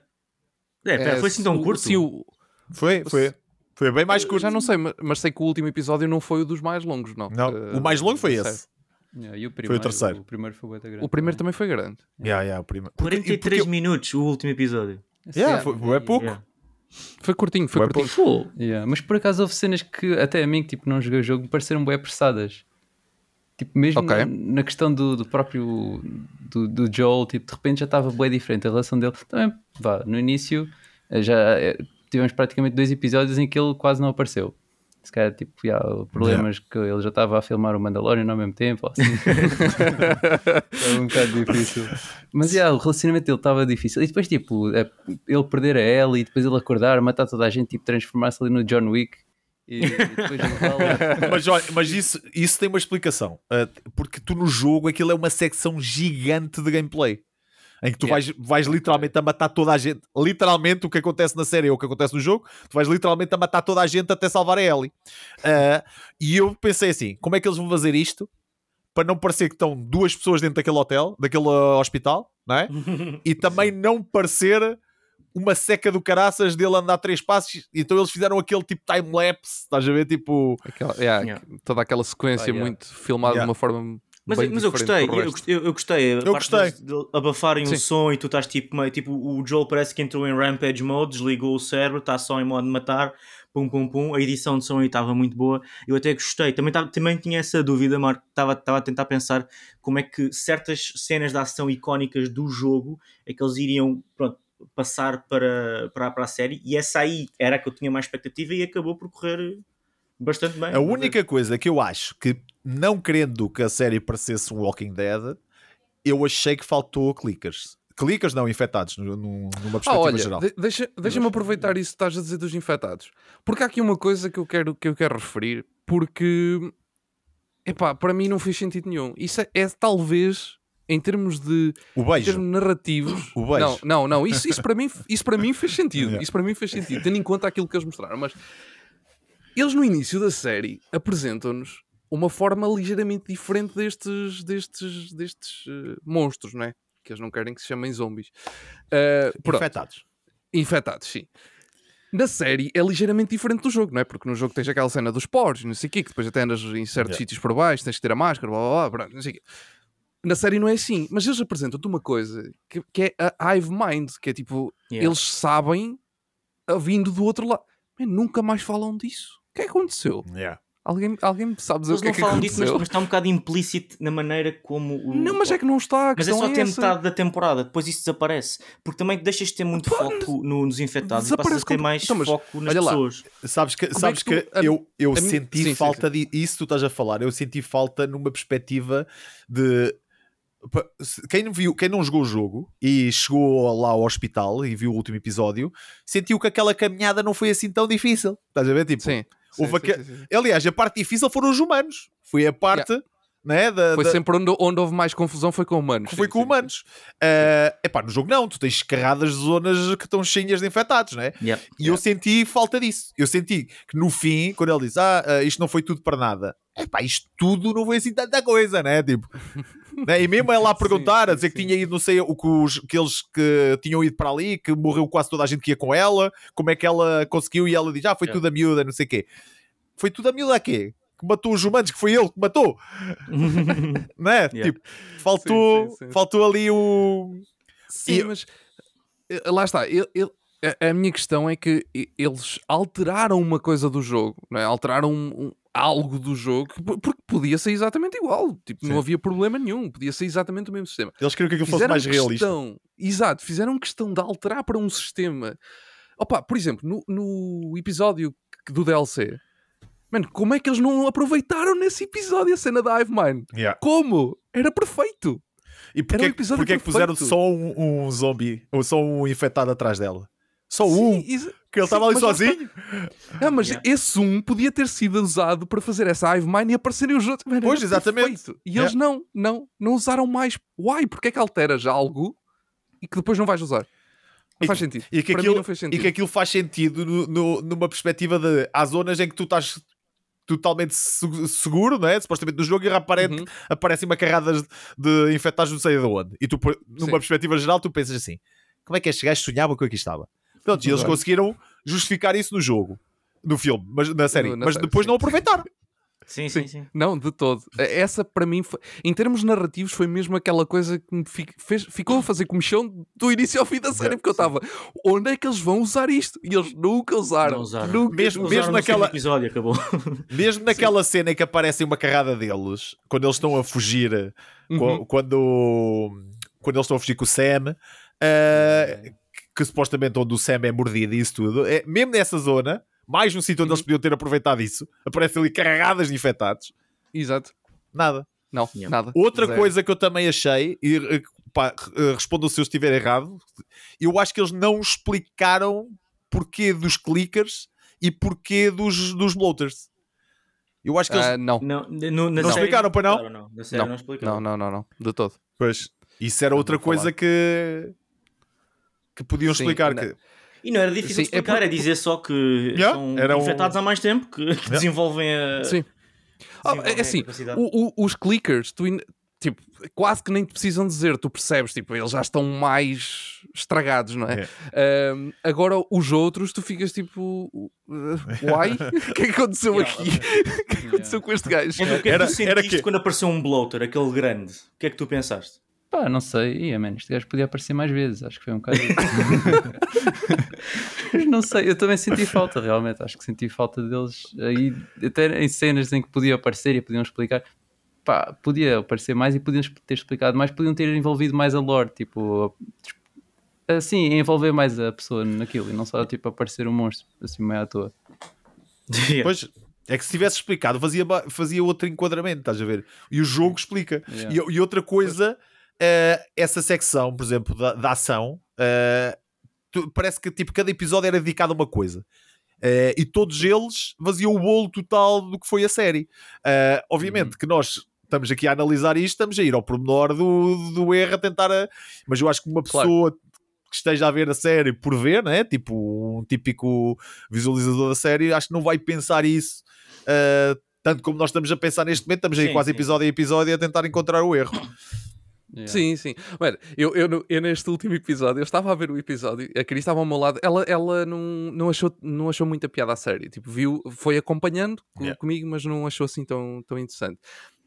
É, pera, foi assim tão o- curto? se o- Foi, foi. Foi bem mais eu curto. já não sei, mas, mas sei que o último episódio não foi o dos mais longos, não. Não, Eh, o mais longo foi esse. Yeah, e o, primeiro, terceiro. O primeiro foi muito grande. O primeiro também foi grande. Yeah, yeah, o primeiro. Porque- 43 porque- minutos o último episódio. Yeah, foi- foi pouco. Yeah. Foi curtinho, foi Bué curtinho. Full. Yeah, Mas por acaso houve cenas que até a mim, que tipo, não joguei o jogo, me pareceram bem apressadas. Tipo, mesmo Ok. na, na questão do, do próprio do, do Joel, tipo, de repente já estava bem diferente a relação dele. Também, vá, no início eh, já eh, tivemos praticamente dois episódios em que ele quase não apareceu. Se calhar, tipo, já, problemas que ele já estava a filmar o Mandalorian ao mesmo tempo, assim. Estava um bocado difícil. Mas já, o relacionamento dele estava difícil. E depois, tipo, é- ele perder a Ellie e depois ele acordar, matar toda a gente, tipo, transformar-se ali no John Wick. E, e depois mas olha, mas isso, isso tem uma explicação. Uh, porque tu no jogo aquilo é uma secção gigante de gameplay. Em que tu vais, vais literalmente a matar toda a gente. Literalmente o que acontece na série é o que acontece no jogo. Tu vais literalmente a matar toda a gente até salvar a Ellie. Uh, e eu pensei assim: como é que eles vão fazer isto para não parecer que estão duas pessoas dentro daquele hotel, daquele uh, hospital, não é? e também não parecer uma seca do caraças dele andar três passos. Então eles fizeram aquele tipo time-lapse, estás a ver? Tipo, Aquela- yeah, Yeah. Toda aquela sequência Ah, yeah. muito filmada Yeah. de uma forma. Mas, bem mas eu gostei, eu eu, eu gostei. A Eu gostei. de abafarem Sim. o som e tu estás tipo, meio, tipo, o Joel parece que entrou em Rampage Mode, desligou o cérebro, está só em modo de matar, pum pum pum. A edição de som aí estava muito boa. Eu até gostei. Também, tava- também tinha essa dúvida, Marco. Estava estava a tentar pensar como é que certas cenas de ação icónicas do jogo é que eles iriam pronto, passar para, para, para a série. E essa aí era a que eu tinha mais expectativa e acabou por correr bastante bem. A única coisa que eu acho que, não querendo que a série parecesse um Walking Dead, eu achei que faltou clickers. Clickers não, infectados, no- no- numa Ah, perspectiva olha, geral. de- deixa- deixa-me aproveitar isso que estás a dizer dos infectados. Porque há aqui uma coisa que eu quero, que eu quero referir, porque epá, para mim não fez sentido nenhum. Isso é, é talvez, em termos de O em beijo. termos narrativos. O beijo. Não, não, não. Isso, isso, para mim, isso para mim fez sentido. Isso para mim fez sentido, tendo em conta aquilo que eles mostraram. Mas eles no início da série apresentam-nos uma forma ligeiramente diferente destes, destes, destes eh, monstros, não é? Que eles não querem que se chamem zombies. Pronto. Infectados. Infectados, sim. Na série é ligeiramente diferente do jogo, não é? Porque no jogo tens aquela cena dos poros, não sei o quê, que depois até andas em certos Yeah. sítios por baixo, tens que ter a máscara, blá blá blá, não sei o quê. Na série não é assim, mas eles apresentam-te uma coisa que, que é a Hive Mind, que é tipo, Yeah. eles sabem a vindo do outro lado. Man, nunca mais falam disso. O que é que aconteceu? Yeah. Alguém, alguém sabe dizer Eles o que é não que falam disso, mas, aconteceu? mas está um bocado implícito na maneira como o. Não, mas é que não está. A Mas é só até essa. metade da temporada, depois isso desaparece. Porque também deixas de ter muito foco no- nos infectados e passas desaparece a ter mais Então, foco nas lá. pessoas. Sabes que, é sabes que que, tu- a- eu, eu a mim- senti sim, sim, falta de isso que tu estás a falar. Eu senti falta numa perspectiva de quem não, viu, quem não jogou o jogo e chegou lá ao hospital e viu o último episódio, sentiu que aquela caminhada não foi assim tão difícil. Estás a ver? Tipo, Sim. Sim, sim, sim, sim. Aliás, a parte difícil foram os humanos. Foi a parte né, da, Foi da- sempre onde, onde houve mais confusão foi com humanos. foi sim, com sim, humanos. É epá, no jogo não, tu tens carradas de zonas que estão cheias de infectados, né? Yeah. E eu senti falta disso. Eu senti que no fim, quando ele diz, ah, ah, isto não foi tudo para nada. Epá, isto tudo não foi assim tanta coisa, né? Tipo, né? E mesmo ela a perguntar, Sim, a dizer sim, que sim. tinha ido, não sei, o que, os, que eles que tinham ido para ali, que morreu quase toda a gente que ia com ela, como é que ela conseguiu, e ela diz, ah, foi Yeah. tudo a miúda, não sei o quê. Foi tudo a miúda a quê? Que matou os humanos, que foi ele que matou, não é? Yeah. Tipo, faltou, Sim, sim, sim. faltou ali o. Sim, E- mas eh, lá está. ele- ele- a, a minha questão é que eles alteraram uma coisa do jogo, não é? alteraram um- um- algo do jogo porque podia ser exatamente igual. Tipo, não Sim. havia problema nenhum, podia ser exatamente o mesmo sistema. Eles queriam que aquilo fosse mais realista. questão, exato, fizeram questão de alterar para um sistema. Opa, por exemplo, no, no episódio do DLC, mano, como é que eles não aproveitaram nesse episódio a cena da Hive Mind? Yeah. Como? Era perfeito. E porquê, um episódio porquê que puseram perfeito. só um, um zombie ou só um infectado atrás dela? Só Sim, um? exa- Que ele estava ali sozinho? Ah, mas Yeah. esse um podia ter sido usado para fazer essa Hive Mind e aparecerem os outros. Mano, Pois, era exatamente. perfeito. E eles não, não, não usaram mais. Why? Porque é que alteras algo e que depois não vais usar? Não E faz sentido. E que, aquilo, não fez e sentido. que aquilo faz sentido no- no- numa perspectiva de há zonas em que tu estás totalmente se- seguro, não é? Supostamente no jogo e aparente, Uhum. aparecem uma carrada de, infectados não sei de onde. E tu, numa Sim. perspectiva geral, tu pensas assim: como é que estes gajos sonhavam que eu aqui estava? Pronto, e eles conseguiram justificar isso no jogo, no filme, mas, na série, No- na mas série, depois sim. não aproveitaram. Sim, sim, sim. Não, de todo. Essa para mim, foi- em termos narrativos, foi mesmo aquela coisa que me fi- fez- ficou a fazer comichão do início ao fim da série, porque eu estava, onde é que eles vão usar isto? E eles nunca usaram. Não usaram. Nunca Mesmo- usaram. No naquela- episódio, acabou. Mesmo naquela cena em que aparecem uma carrada deles, quando eles estão a fugir, Uhum. qu- quando, quando eles estão a fugir com o Sam, uh, que, que supostamente onde o Sam é mordido e isso tudo, é, mesmo nessa zona, mais um sítio onde Uhum. eles podiam ter aproveitado isso, aparecem ali carregadas de infectados. Exato. Nada. Não, Yeah. nada. Outra Zero. coisa que eu também achei, e eh, pá, eh, respondam se eu estiver errado, eu acho que eles não explicaram porquê dos clickers e porquê dos, dos bloaters. Eu acho que eles. Ah, não. Não, no, na Não explicaram, pois não? não. Na série não, Não, não, não, não, não. De todo. Pois, isso era Não outra falar. coisa que que podiam Sim, explicar. que- E não era difícil Sim, de é explicar, por- é dizer só que Yeah, são era um- infectados há mais tempo que, que desenvolvem a. Sim. Ah, desenvolvem é a assim. O- o- os clickers, tu ainda- tipo, quase que nem te precisam dizer, tu percebes, tipo, eles já estão mais estragados, não é? Ahm, agora, os outros, tu ficas tipo, uh, why? O que é que aconteceu Yeah. aqui? O que é que aconteceu com este gajo? Então, o que é que Era- tu sentiste era que- quando apareceu um bloater, aquele grande? O que é que tu pensaste? Pá, não sei. Ia, man, este gajo podia aparecer mais vezes. Acho que foi um bocado. Mas não sei, eu também senti falta, realmente. Acho que senti falta deles aí, até em cenas em que podia aparecer e podiam explicar. Pá, podia aparecer mais e podiam ter explicado mais, podiam ter envolvido mais a lore, tipo, assim, envolver mais a pessoa naquilo e não só tipo aparecer um monstro assim meio à toa. Pois, é que se tivesse explicado, fazia, fazia outro enquadramento, estás a ver? E o jogo explica. Yeah. E, e outra coisa, eh, essa secção, por exemplo, da, da ação, eh, tu- parece que tipo, cada episódio era dedicado a uma coisa. Eh, e todos eles vaziam o bolo total do que foi a série. Obviamente que nós estamos aqui a analisar isto, estamos a ir ao pormenor do, do erro, a tentar. A... Mas eu acho que uma Claro. pessoa que esteja a ver a série por ver, né? tipo um típico visualizador da série, acho que não vai pensar isso. eh, tanto como nós estamos a pensar neste momento, estamos aí Sim, quase sim. episódio a episódio a tentar encontrar o erro. Yeah. Sim, sim. Mano, eu, eu, eu neste último episódio, eu estava a ver o episódio, a Cris estava ao meu lado, ela, ela não, não, achou, não achou muita piada a série. Tipo, viu, foi acompanhando co- Yeah. comigo, mas não achou assim tão, tão interessante.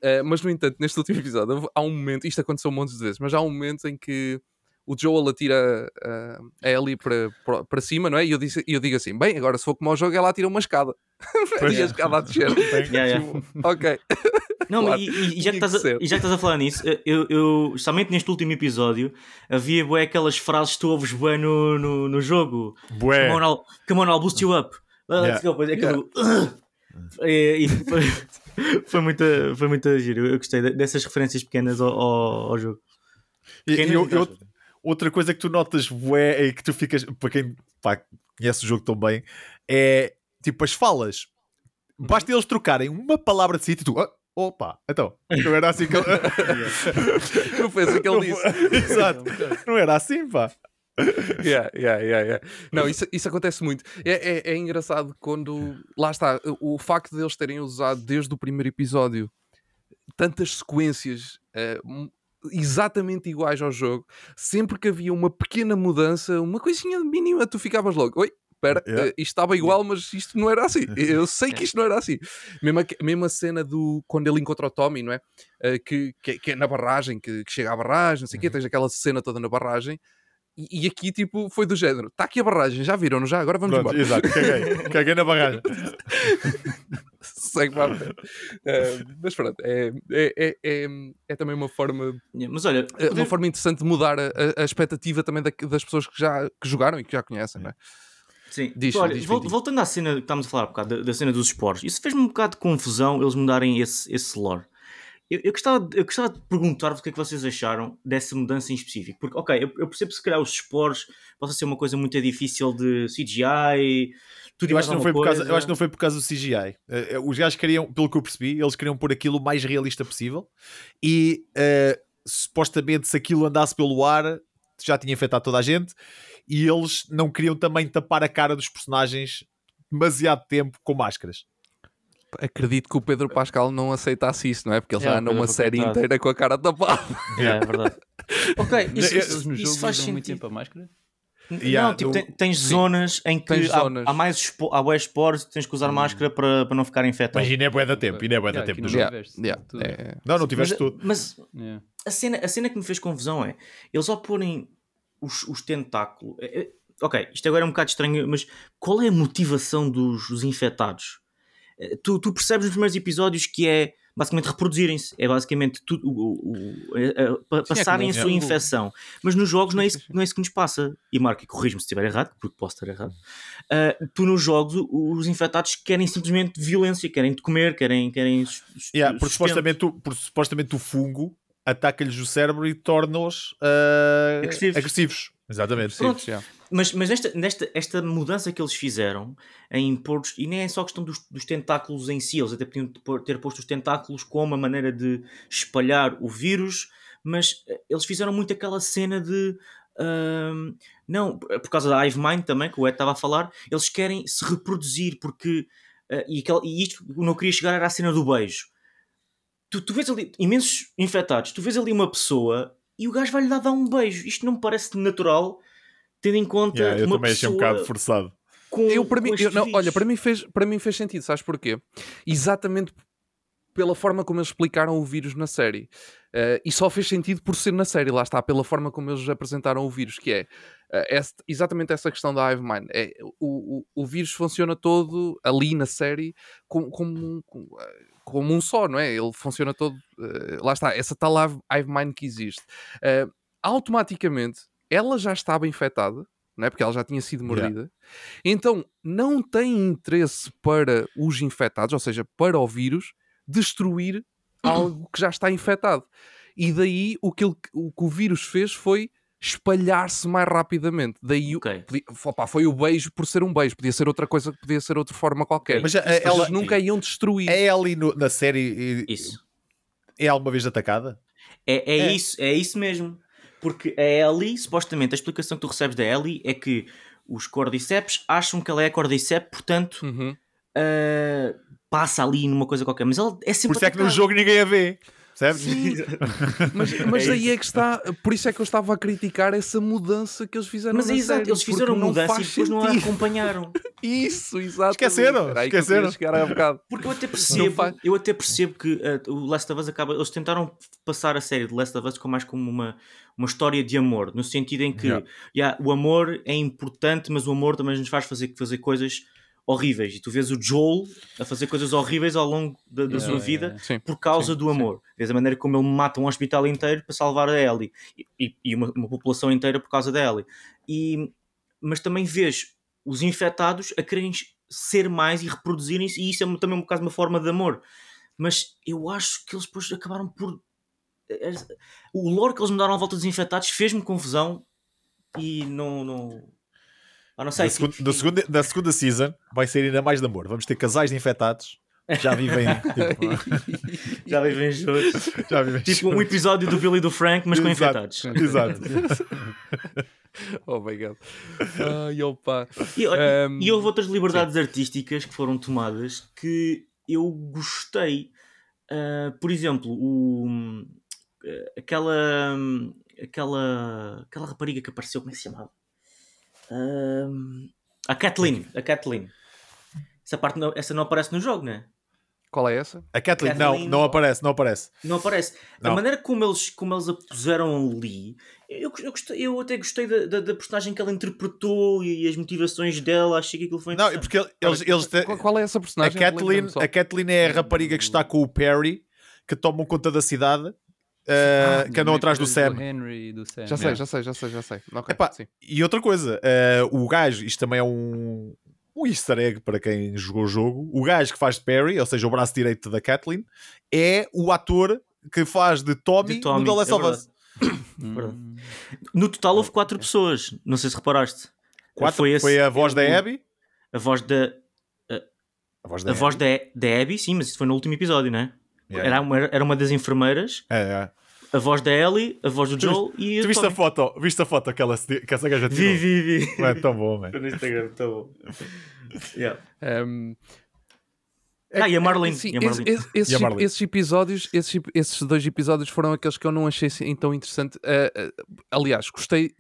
Eh, mas, no entanto, neste último episódio, há um momento, isto aconteceu um monte de vezes, mas há um momento em que o Joel atira eh, a Ellie para, para, cima, não é? E eu, disse, eu digo assim: bem, agora se for como ao jogo, ela atira uma escada. e a escada a descer. Yeah, yeah. Tipo, ok. Não, Claro, e, e- e já estás que a, e já que estás a falar nisso, eu, eu, somente neste último episódio, havia bué aquelas frases que tu ouves bué no, no, no jogo. Bué. Come on, I'll, come on, I'll boost you up. Uh, Yeah. Let's go. Pois aquilo. E, e foi, foi muita, foi muita giro. Eu gostei de- dessas referências pequenas ao, ao, ao jogo. E- Pequenas e eu- e eu- outra coisa que tu notas bué, é que tu ficas, para quem pá, conhece o jogo tão bem, é tipo as falas. Basta eles trocarem uma palavra de sítio e tu, "Ah, opa, então, não era assim que ele... Não foi assim que ele disse. Exato, não era assim, pá. Yeah, yeah, yeah, yeah. Não, isso, isso acontece muito. É, é, é engraçado quando. Lá está, o facto de eles terem usado desde o primeiro episódio tantas sequências m- exatamente iguais ao jogo, sempre que havia uma pequena mudança, uma coisinha mínima, tu ficavas logo. Oi, espera, Yeah. eh, isto estava igual, mas isto não era assim. Eu sei que isto não era assim. Mesmo a, mesmo a cena do quando ele encontra o Tommy, não é? Eh, que, que, é- que é na barragem, que, que chega à barragem, não sei o quê, tens aquela cena toda na barragem. E, e aqui, tipo, foi do género: está aqui a barragem, já viram, já? Agora vamos Pronto, embora. exato, caguei, caguei na barragem. Segue para a frente. Eh, mas pronto, é, é, é, é, é também uma forma, Yeah, Mas olha, é uma forma interessante de mudar a, a- a expectativa também da- das pessoas que já que jogaram e que já conhecem, não é? Sim. Diz, Olha, diz, vol- Vitinho. voltando à cena que estávamos a falar há bocado, da, da cena dos esportes, isso fez-me um bocado de confusão eles mudarem esse, esse lore. Eu, eu, gostava, de- eu gostava de perguntar-vos o que é que vocês acharam dessa mudança em específico. Porque, ok, eu, eu percebo se calhar os esportes possa ser uma coisa muito difícil de CGI, tudo Eu acho, que não foi por causa, eu acho que não foi por causa do CGI. Eh, eh, os gajos queriam, pelo que eu percebi, eles queriam pôr aquilo o mais realista possível e eh, supostamente se aquilo andasse pelo ar já tinha afetado toda a gente e eles não queriam também tapar a cara dos personagens demasiado tempo com máscaras. Acredito que o Pedro Pascal não aceitasse isso, não é? Porque ele já É, o anda uma série inteira com a cara tapada. É, é verdade. ok, isso, Eles isso, isso jogo faz usam muito sentido. tempo a máscara? Yeah, não, tipo, tem- tens Sim. zonas em que Tens há, zonas. há mais expo, há esportes, tens que usar máscara para, para não ficar infectado. Mas é da tempo, ainda é bué da Yeah, tempo aqui no não jogo. tiveste Yeah, tudo. é- Não, não tiveste mas, tudo. mas Yeah. a cena, a cena que me fez confusão é eles ao porem os, os tentáculos. é- é- ok, isto agora é um bocado estranho, mas qual é a motivação dos, dos infectados? Eh, Tu, tu percebes nos primeiros episódios que é basicamente reproduzirem-se, é basicamente tudo, o, o- é- é pa- passarem a sua infecção. Mas nos jogos não é, isso, não é isso que nos passa. E Marco, e corrijo-me se estiver errado, porque posso estar errado. Ah, tu nos jogos, os infectados querem simplesmente violência, querem te comer, querem. querem Yeah, porque, supostamente, porque supostamente o fungo ataca-lhes o cérebro e torna-os ah, Agressivos. agressivos. Exatamente. Sim, Pronto. já. Mas, mas esta, nesta, esta mudança que eles fizeram em pôr, e nem é só questão dos, dos tentáculos em si, eles até podiam ter posto os tentáculos como uma maneira de espalhar o vírus, mas eh, eles fizeram muito aquela cena de. não, por causa da Hive Mind também, que o Ed estava a falar, eles querem se reproduzir porque. eh, e, aquela- e isto o que eu não queria chegar era a cena do beijo. Tu, tu vês ali imensos infectados, tu vês ali uma pessoa e o gajo vai-lhe dar, dar um beijo. Isto não me parece natural, tendo em conta Yeah, eu uma também achei um pessoa bocado forçado. com, Eu, para com mim, eu- não, olha, para mim, fez, para mim fez sentido, sabes porquê? Exatamente pela forma como eles explicaram o vírus na série. Eh, e só fez sentido por ser na série, lá está, pela forma como eles apresentaram o vírus, que é este- exatamente essa questão da Hive Mind. É, o, o, o vírus funciona todo ali na série como, como, um- como, eh, como um só, não é? Ele funciona todo. eh, lá está, essa tal Hive- Mind que existe. Eh, automaticamente, ela já estava infectada, não é? Porque ela já tinha sido Yeah. mordida. Então, não tem interesse para os infectados, ou seja, para o vírus, destruir algo que já está infectado. E daí o que, ele- o, que o vírus fez foi espalhar-se mais rapidamente. Daí o- Ok. podia- opá, foi o beijo por ser um beijo, podia ser outra coisa, podia ser outra forma qualquer. Mas ela- eles nunca iam destruir. É ali no- na série. e- Isso. É alguma vez atacada? É, é, É. Isso, é isso mesmo. Porque a Ellie, supostamente, a explicação que tu recebes da Ellie é que os Cordyceps acham que ela é Cordyceps, portanto, Uhum. ah, passa ali numa coisa qualquer. Mas ela é Por sempre isso é que no jogo ninguém a vê. Percebes? Mas, mas aí é que está, por isso é que eu estava a criticar essa mudança que eles fizeram Mas na é exato, série, eles fizeram mudança e depois não a acompanharam. Isso, exato. Esqueceram, Era esqueceram. bocado. Porque eu até percebo, faz- eu até percebo que uh, o Last of Us acaba. Eles tentaram passar a série de Last of Us com mais como uma, uma história de amor, no sentido em que Yeah. yeah, o amor é importante, mas o amor também nos faz fazer, fazer coisas horríveis. E tu vês o Joel a fazer coisas horríveis ao longo da, da Yeah, sua yeah, vida. Sim. por causa Sim, do sim. amor. Vês a maneira como ele mata um hospital inteiro para salvar a Ellie e, e- uma, uma população inteira por causa da Ellie. E, mas também vês os infectados a querem ser mais e reproduzirem-se, e isso é também um bocado uma forma de amor. Mas eu acho que eles depois acabaram por. é, O lore que eles mudaram à volta dos infectados fez-me confusão e não. não... Ah, não sei. Da segunda, da, segunda, da segunda season vai ser ainda mais de amor. Vamos ter casais de infectados. Já vivem. tipo, Já vivem juntos. já vivem. Tipo um episódio do Billy e do Frank, mas com Exato. infectados. Exato. Oh my god. Ai, opa. E, Um, e houve outras liberdades artísticas que foram tomadas que eu gostei. Ah, por exemplo, o, ah, aquela, aquela, aquela rapariga que apareceu, como é que se chamava? A Kathleen. A Kathleen. Essa, parte não, essa não aparece no jogo, né? Qual é essa? A Kathleen, Kathleen- não, não aparece, não aparece. Não aparece. Não. A maneira como eles, como eles a puseram ali, eu, eu, gostei- eu até gostei da, da, da personagem que ela interpretou e as motivações dela. Achei que aquilo foi Não, interessante. porque eles, eles te- Qual, é essa a, personagem? Kathleen, Lembra-me só. a Kathleen é a rapariga que está com o Perry que tomam conta da cidade uh, que andam atrás do Sam. Henry e do Sam. Já sei, já sei, já sei, já sei. Ok, Epá, sim. E outra coisa, uh, o gajo, isto também é um, um easter egg para quem jogou o jogo. O gajo que faz de Perry, ou seja, o braço direito da Kathleen, é o ator que faz de Tommy, De Tommy, no The Last é of Us. No total houve quatro pessoas. Não sei se reparaste. Quatro, Foi, foi, esse- a voz da Abby. A voz da, A voz da a voz Abby. da, da Abby, sim, mas isso foi no último episódio, né? Yeah. Era, uma, era uma das enfermeiras, É, é. a voz da Ellie, a voz do Tu Joel e Tu viste a foto, viste a foto que, ela, que essa gaja tirou? Vi, vi, vi. Não é tão bom, man. no Instagram, tá bom. Yeah. Um, Ah, e a Marlene. Sim, e a Marlene. esse- esse- esses, E a Marlene. esses episódios, esses, esses dois episódios foram aqueles que eu não achei assim tão interessante. Uh, uh, aliás, gostei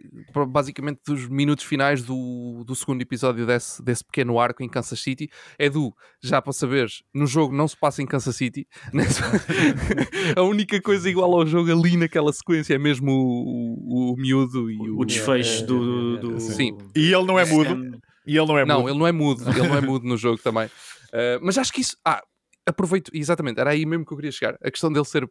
basicamente dos minutos finais do, do segundo episódio desse, desse pequeno arco em Kansas City. É do, já para saberes, no jogo não se passa em Kansas City. Nessa- a única coisa igual ao jogo ali naquela sequência é mesmo o, o, o miúdo e o. o desfecho é, do, é, do- Sim. E ele não é mudo. E ele não é Não, mudo. ele não é mudo, ele não é mudo no jogo também. Uh, mas acho que isso. Ah, aproveito, exatamente, era aí mesmo que eu queria chegar. A questão dele ser.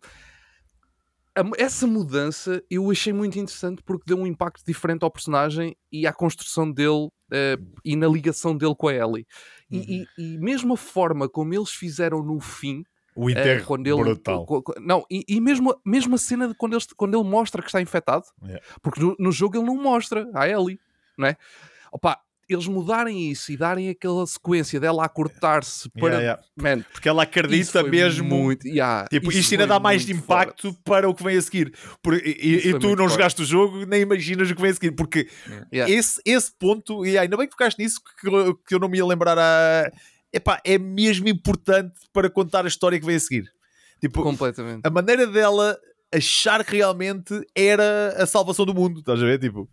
a essa mudança eu achei muito interessante porque deu um impacto diferente ao personagem e à construção dele uh, e na ligação dele com a Ellie. E, e- e mesmo a forma como eles fizeram no fim, O uh, enterro quando ele. brutal. não, e, e mesmo, mesmo a cena de quando ele, quando ele mostra que está infectado, Yeah. porque no, no jogo ele não mostra a Ellie, não é? Opa, eles mudarem isso e darem aquela sequência dela a cortar-se para. Yeah, yeah. Man, Porque ela acredita mesmo. Muito, yeah, Tipo, isso isto ainda dá mais impacto forte. para o que vem a seguir. Por- e e- tu não forte. jogaste o jogo, nem imaginas o que vem a seguir. Porque Yeah. esse, esse ponto, e ainda bem que tocaste nisso, que eu, que eu não me ia lembrar. A, epá, é mesmo importante para contar a história que vem a seguir. Tipo, Completamente. a maneira dela achar que realmente era a salvação do mundo. Estás a ver? Tipo,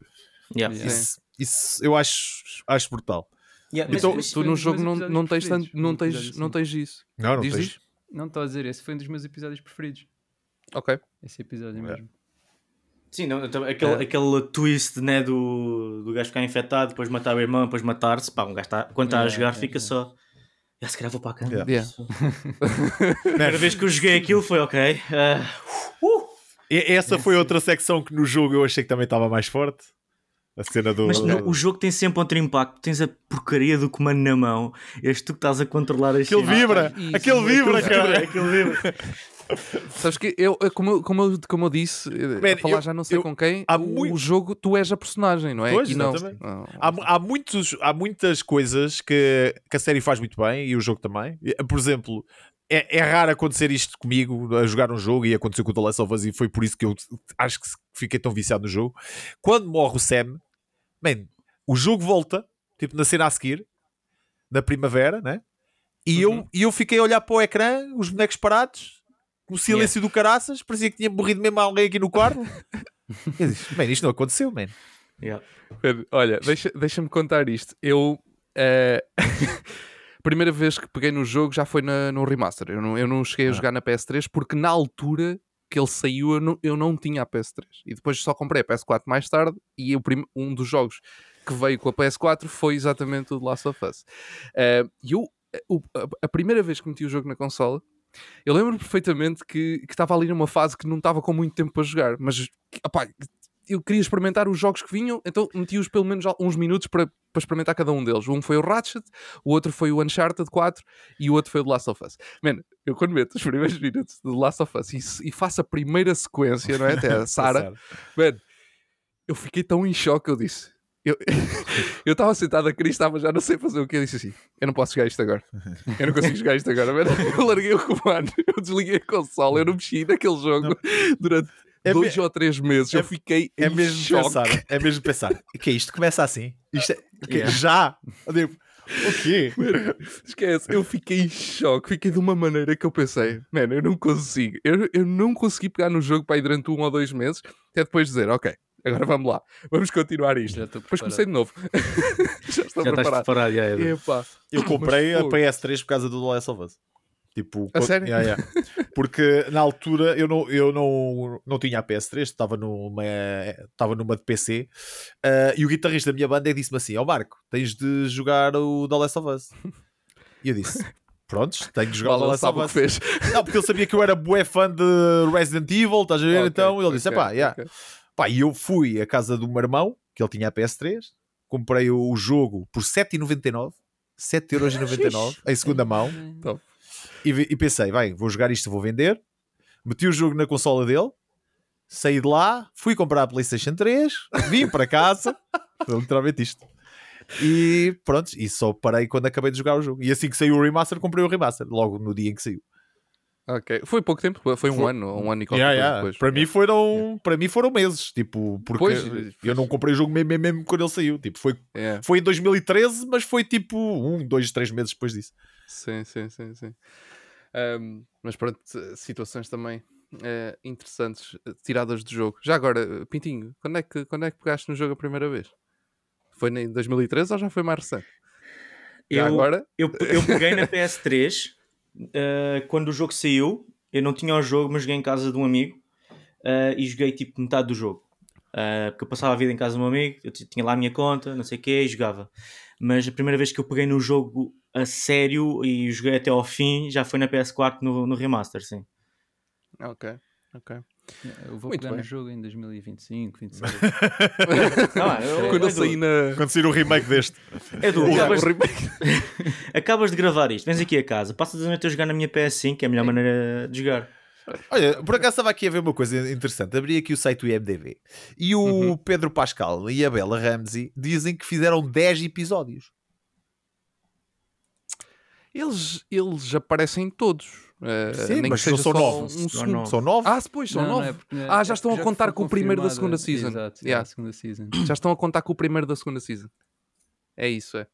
Yeah. Yeah. isso, isso eu acho, acho brutal. Yeah, Mas Então, esse tu no jogo não, não tens tanto, não tens, episódio não assim. tens isso. Não, não Diz tens. isso? Não estou a dizer, esse foi um dos meus episódios preferidos. Ok. Esse episódio É. mesmo. Sim, não, então, aquele, É. aquele twist né, do, do gajo ficar infectado, depois matar o irmão, depois matar-se. Pá, um gajo tá, quando está a jogar é, fica é. só. Já se calhar vou para a cama. Yeah. Yeah. A primeira vez que eu joguei aquilo foi ok. ah, uh, E- Essa foi outra secção que no jogo eu achei que também estava mais forte. A cena do. Mas no- o jogo tem sempre outro impacto. Tens a porcaria do comando na mão. És tu que estás a controlar as Aquele vibra! isso, aquele vibra, cara! Aquele vibra. Sabes que eu, como, eu- como, eu, como eu disse, eh, Man, a falar eu- já não sei eu- com quem, o, muito- o jogo tu és a personagem, não é? Pois, não. Não. Há, há, muitos, há muitas coisas que, que a série faz muito bem e o jogo também. E, Por exemplo, é, é raro acontecer isto comigo a jogar um jogo e aconteceu com o The Last of Us e foi por isso que eu acho que fiquei tão viciado no jogo. Quando morre o Sam, man, o jogo volta, tipo na cena a seguir, na primavera, né? E, Uhum. eu, e eu fiquei a olhar para o ecrã, os bonecos parados. um silêncio do caraças, parecia que tinha morrido mesmo alguém aqui no quarto. Eu disse, man, isto não aconteceu, man. Yeah. Olha, deixa- deixa-me contar isto. Eu. eh, primeira vez que peguei no jogo já foi na- no remaster. Eu não, eu não cheguei a Ah. jogar na PS3 porque na altura que ele saiu eu não, eu não tinha a PS3. E depois só comprei a PS4 mais tarde e prim- um dos jogos que veio com a PS4 foi exatamente o The Last of Us. Eh, E eu, a, primeira vez que meti o jogo na consola, eu lembro perfeitamente que estava ali numa fase que não estava com muito tempo para jogar, mas opá, eu queria experimentar os jogos que vinham, então meti-os pelo menos uns minutos para, para experimentar cada um deles. Um foi o Ratchet, o outro foi o Uncharted 4 e o outro foi o The Last of Us. Man, eu quando meto os primeiros minutos do The Last of Us e, e faço a primeira sequência, não é? Até a Sarah, man, eu fiquei tão em choque, eu disse. Eu estava sentado a Cris, estava já não sei fazer o que. Eu disse assim: Eu não posso jogar isto agora. Eu não consigo jogar isto agora. man. Eu larguei o comando, eu desliguei a console, eu não mexi naquele jogo durante É dois me- ou três meses. eu fiquei É em mesmo choque. pensar, é mesmo pensar. O que é isto? Começa assim? Isto é? Yeah. Já? Digo, o quê? Esquece, eu fiquei em choque, fiquei de uma maneira que eu pensei, mano, eu não consigo, eu, eu não consegui pegar no jogo para ir durante um ou dois meses, até depois dizer, ok, agora vamos lá, vamos continuar isto. Depois comecei de novo. Já estou Já estás preparado. preparado. Epá. Eu comprei a fogo. PS3 por causa do The Last of Us. Tipo, A sério? Yeah, yeah. Porque na altura eu não, eu não, não tinha a PS3, estava numa, estava numa de PC ah, e o guitarrista da minha banda disse-me assim: Ó Marco, tens de jogar o The Last of Us. E eu disse: Prontos, tenho de jogar o The ele Last of o que Us. fez. Não, porque ele sabia que eu era bué fã de Resident Evil, estás a ver? Ok, então ele disse: ok, Epá, yeah. ok. Pá, e eu fui à casa do meu irmão, que ele tinha a PS3, comprei o jogo por 7,99, 7,99€ em segunda mão, Top. E, e pensei, vai, vou jogar isto, vou vender. Meti o jogo na consola dele, saí de lá, fui comprar a PlayStation 3, vim para casa, foi literalmente isto. E pronto, e só parei quando acabei de jogar o jogo. E assim que saiu o remaster, comprei o remaster, logo no dia em que saiu. Ok, foi pouco tempo, foi um Foi- ano, um ano e qualquer Yeah, yeah. depois. Para, mim foram, para mim foram meses, tipo, porque Pois, eu não comprei o jogo mesmo, mesmo, mesmo quando ele saiu. Tipo, foi, foi em 2013, mas foi tipo um, dois, três meses depois disso. Sim, sim, sim, sim. Ahm, mas pronto, situações também eh, interessantes eh, tiradas do jogo. Já agora, eh, Pintinho, quando é, que, quando é que pegaste no jogo a primeira vez? Foi em 2013 ou já foi mais recente? Já Eu, agora? eu, eu peguei na PS3 uh, quando o jogo saiu. Eu não tinha o jogo, mas joguei em casa de um amigo uh, e joguei tipo metade do jogo. Uh, porque eu passava a vida em casa do meu amigo, eu tinha lá a minha conta, não sei o que, e jogava. Mas a primeira vez que eu peguei no jogo a sério e joguei até ao fim já foi na PS4 no, no remaster, sim. Ok, ok. Eu vou Muito pegar bem. no jogo em 2025, 26. Ah, eu- quando eu Edu, saí na. Quando sair o remake deste. Edu, Yeah, acabas, o remake. acabas de gravar isto, vens aqui a casa, passas a noite a jogar na minha PS5, que é a melhor maneira de jogar. Olha, por acaso estava aqui a ver uma coisa interessante. Abri aqui o site do IMDB e o Uhum. Pedro Pascal e a Bela Ramsey dizem que fizeram 10 episódios. Eles, eles aparecem todos. eh, Sim, nem mas são só nove. um São nove. São 9? Ah, pois, são Não, não nove. é porque- Ah, já é estão a contar com o primeiro da segunda season. Exato, Yeah. a segunda season. Já estão a contar com o primeiro da segunda season. É isso, é.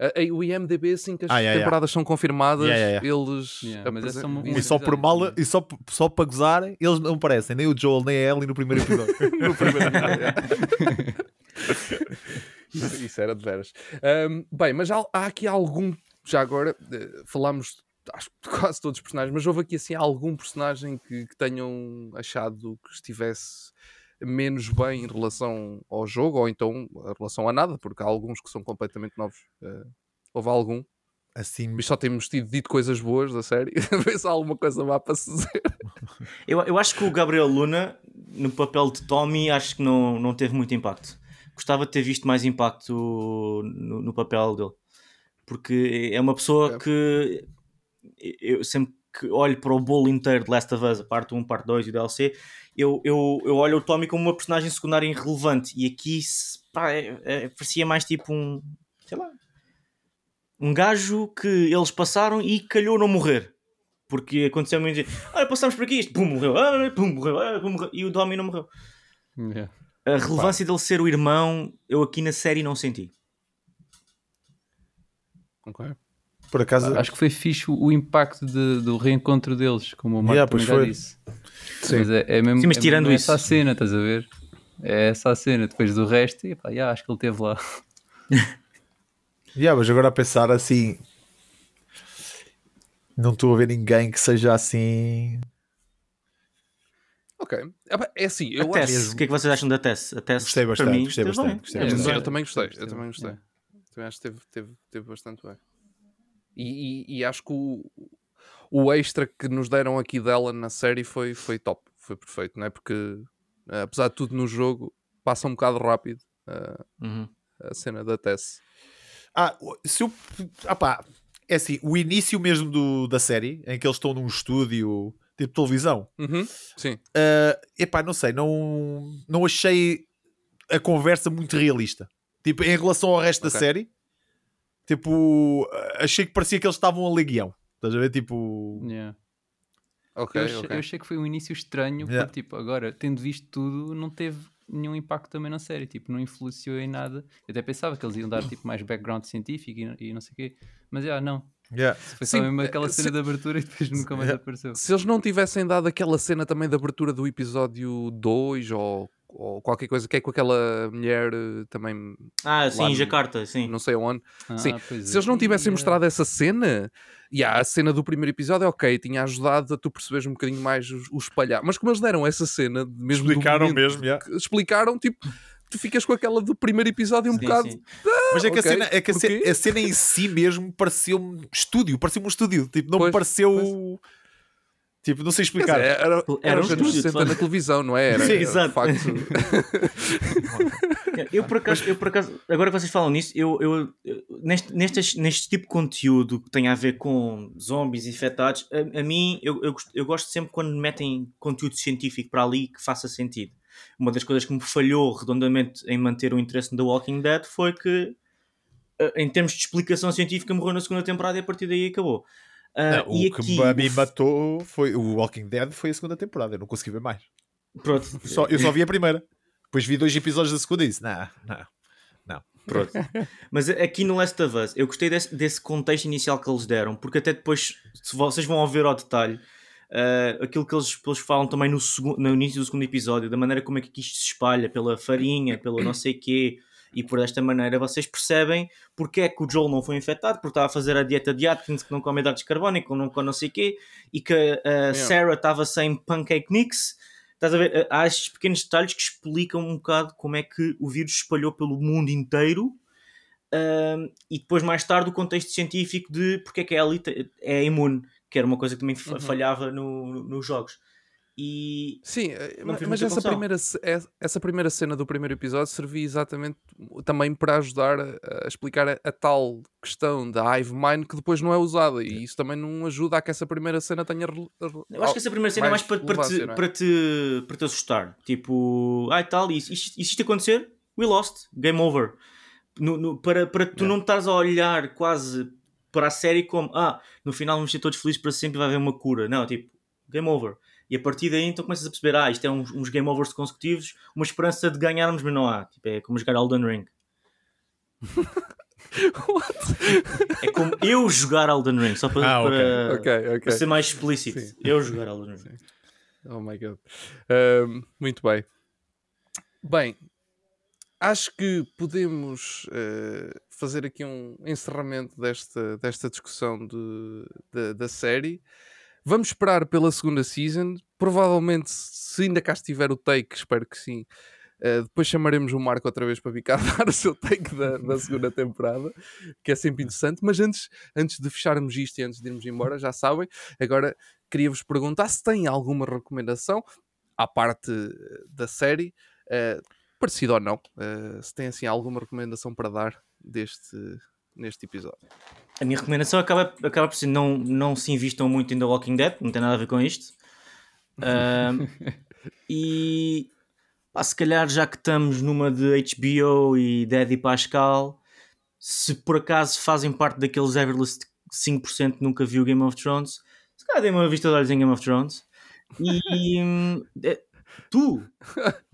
Ah, o IMDB, assim que as Ah, yeah, yeah. temporadas são confirmadas, Yeah, yeah, eles. Yeah, mas é um- E só por episódio mal, também. e só, só para gozar, eles não parecem nem o Joel nem a Ellie no primeiro episódio. no primeiro isso, isso era de veras. Ahm, bem, mas há, há aqui algum. Já agora, eh, falámos acho, que de quase todos os personagens, mas houve aqui assim algum personagem que, que tenham achado que estivesse menos bem em relação ao jogo, ou então em relação a nada, porque há alguns que são completamente novos. Eh, houve algum? Assim, Mas só temos tido dito coisas boas da série. Vê se há alguma coisa má para se dizer. Eu, eu acho que o Gabriel Luna, no papel de Tommy, acho que não, não teve muito impacto. Gostava de ter visto mais impacto no, no papel dele. Porque é uma pessoa É. que eu sempre que olho para o bolo inteiro de Last of Us, a parte 1, parte 2 e o DLC, eu, eu, eu olho o Tommy como uma personagem secundária irrelevante. E aqui pá, é- é- parecia mais tipo um, sei lá, um gajo que eles passaram e calhou não morrer. Porque aconteceu muito. Olha, passamos por aqui, isto, pum, morreu, ah, pum, morreu, ah, pum, morreu, e o Tommy não morreu. Yeah. A relevância dele ser o irmão, eu aqui na série não senti. Ok. Por acaso, Acho que foi fixe o impacto de- do reencontro deles, como o Marco Yeah, pois já foi. disse. Mas é, é mesmo, Sim, mas é tirando mesmo isso- essa a cena, estás a ver? É essa a cena. Depois do resto, e, pá, yeah, acho que ele esteve lá. Yeah, mas agora a pensar assim, não estou a ver ninguém que seja assim. Ok. É assim, eu a Tess, acho. o que é que vocês acham da Tess? A Tess Gostei bastante, mim, gostei bastante, gostei É, bastante. Sim, eu também gostei, eu também gostei. Também acho que teve, teve, teve bastante bem. E, e- e acho que o, o extra que nos deram aqui dela na série foi, foi top, foi perfeito, não é? Porque eh, apesar de tudo no jogo, passa um bocado rápido eh, Uhum. a cena da Tess. Ah, se eu. Ah pá, é assim, o início mesmo do, da série, em que eles estão num estúdio tipo televisão, Uhum, Sim, uh, epá, não sei, não, não achei a conversa muito realista. Tipo, em relação ao resto da Ok. série, tipo, achei que parecia que eles estavam a ler guião. Estás a ver? Tipo, Yeah. ok, eu, achei, ok. eu achei que foi um início estranho, Yeah. porque tipo, agora, tendo visto tudo, não teve nenhum impacto também na série, tipo, não influenciou em nada. Eu até pensava que eles iam dar tipo mais background científico e, e não sei o quê, mas já não. yeah. Foi Sim, só mesmo aquela eh, cena se- de abertura e depois nunca mais Yeah. apareceu. Se eles não tivessem dado aquela cena também de abertura do episódio 2 ou, ou qualquer coisa que é com aquela mulher eh, também, Ah, sim, no- Jacarta, sim. não sei onde, Ah, Sim, pois se eles é. não tivessem Ih, mostrado essa cena, e a cena do primeiro episódio, ok, tinha ajudado a tu perceberes um bocadinho mais o, o espalhar. Mas como eles deram essa cena, mesmo Explicaram momento mesmo, yeah. explicaram, tipo, tu ficas com aquela do primeiro episódio um Sim, bocado. sim. Mas é que, ok, a, cena, é que a, cena, a cena em si mesmo pareceu-me estúdio, pareceu-me um estúdio. Tipo, não me Pois, pareceu. Tipo, não sei explicar. dizer, era, Era era um os anos estúdio, de 60 na televisão, não é? Era, Sim, exato. facto. Eu por, acaso, eu por acaso, agora que vocês falam nisso, eu, eu, neste, neste, neste tipo de conteúdo que tem a ver com zombies infectados, a, a mim eu, eu, gosto- eu gosto sempre quando metem conteúdo científico para ali que faça sentido. Uma das coisas que me falhou redondamente em manter o interesse no The Walking Dead foi que, eh, em termos de explicação científica, morreu na segunda temporada e a partir daí acabou. Ah, Não, e o que aqui, o- matou foi o Walking Dead foi a segunda temporada. Eu não consegui ver mais. pronto, Só, eu só vi a primeira. Depois vi dois episódios da segunda e disse: Não, não. Pronto. Mas aqui no Last of Us, eu gostei desse, desse contexto inicial que eles deram, porque até depois, se vocês vão ouvir ao detalhe, ah, aquilo que eles, eles falam também no, segundo, no início do segundo episódio, da maneira como é que isto se espalha pela farinha, pelo não sei quê, e por esta maneira vocês percebem porque é que o Joel não foi infectado, porque estava a fazer a dieta de Atkins que não come hidratos que não come não sei quê, e que a Sarah estava sem pancake mix. Estás a ver? Há estes pequenos detalhes que explicam um bocado como é que o vírus espalhou pelo mundo inteiro e depois mais tarde o contexto científico de porque é que a Ellie é imune, que era uma coisa que também Uhum. falhava no, no- nos jogos. E Sim, eh, mas essa primeira, essa primeira cena do primeiro episódio servia exatamente também para ajudar a, a explicar a, a tal questão da Hive Mind que depois não é usada e isso também não ajuda a que essa primeira cena tenha. eu acho que essa primeira cena é mais mais para, para, te, é? para, te, para te assustar. Tipo, ai tal, e isto, isto, isto acontecer, we lost, game over. No, no- para, para tu Yeah. não estares a olhar quase para a série como ah, no final vamos ser todos felizes para sempre e vai haver uma cura. Não, tipo, game over. E a partir daí então começas a perceber, ah, isto é uns, uns game overs consecutivos, uma esperança de ganharmos, mas não há. Tipo, é como jogar Elden Ring. É como eu jogar Elden Ring, só para, Ah, ok. para, Ok, ok. para ser mais explícito. Sim. Eu jogar Elden Ring. Oh my god. Muito bem. Bem, acho que podemos eh, fazer aqui um encerramento desta, desta discussão de, da- da série. Vamos esperar pela segunda season. Provavelmente, se ainda cá estiver o take, espero que sim. eh, depois chamaremos o Marco outra vez para vir cá dar o seu take da, da segunda temporada, que é sempre interessante. Mas antes, antes de fecharmos isto e antes de irmos embora, já sabem, agora queria-vos perguntar se têm alguma recomendação à parte eh, da série, eh, parecida ou não, eh, se têm assim alguma recomendação para dar deste, neste episódio. A minha recomendação acaba, acaba por ser não, não se invistam muito em The Walking Dead, não tem nada a ver com isto. Ahm, e pá, se calhar já que estamos numa de HBO e Dead e Pascal, se por acaso fazem parte daqueles Everless 5% que nunca viu Game of Thrones, se calhar deem uma vista de olhos em Game of Thrones. E hum, é- Tu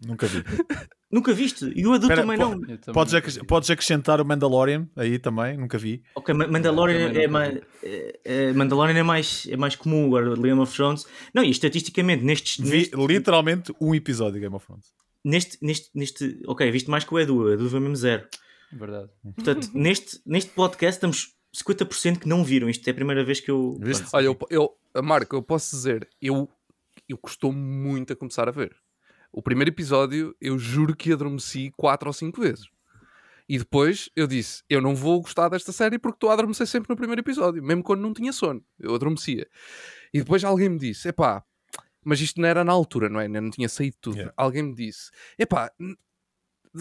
Nunca vi. nunca viste? E o Edu Espera, também po- não. Também Podes, acres- vi. podes acrescentar o Mandalorian aí também, nunca vi. Ok, Ma- Mandalorian é mais, é, é- Mandalorian é mais, é mais comum agora, Game of Thrones. Não, e estatisticamente, nestes, Vi neste, literalmente um episódio de Game of Thrones. neste, neste, neste. Ok, viste mais que o Edu, o Edu foi mesmo zero. Verdade. Portanto, neste, neste podcast estamos 50% que não viram. Isto é a primeira vez que eu. Viste? Olha, eu, eu, Marco, eu posso dizer, eu, eu custou muito a começar a ver. O primeiro episódio, eu juro que adormeci quatro ou cinco vezes. E depois eu disse: Eu não vou gostar desta série porque estou a adormecer sempre no primeiro episódio, mesmo quando não tinha sono. Eu adormecia. E depois alguém me disse: Epá, mas isto não era na altura, não é? Não tinha saído tudo. Yeah. Alguém me disse: Epá,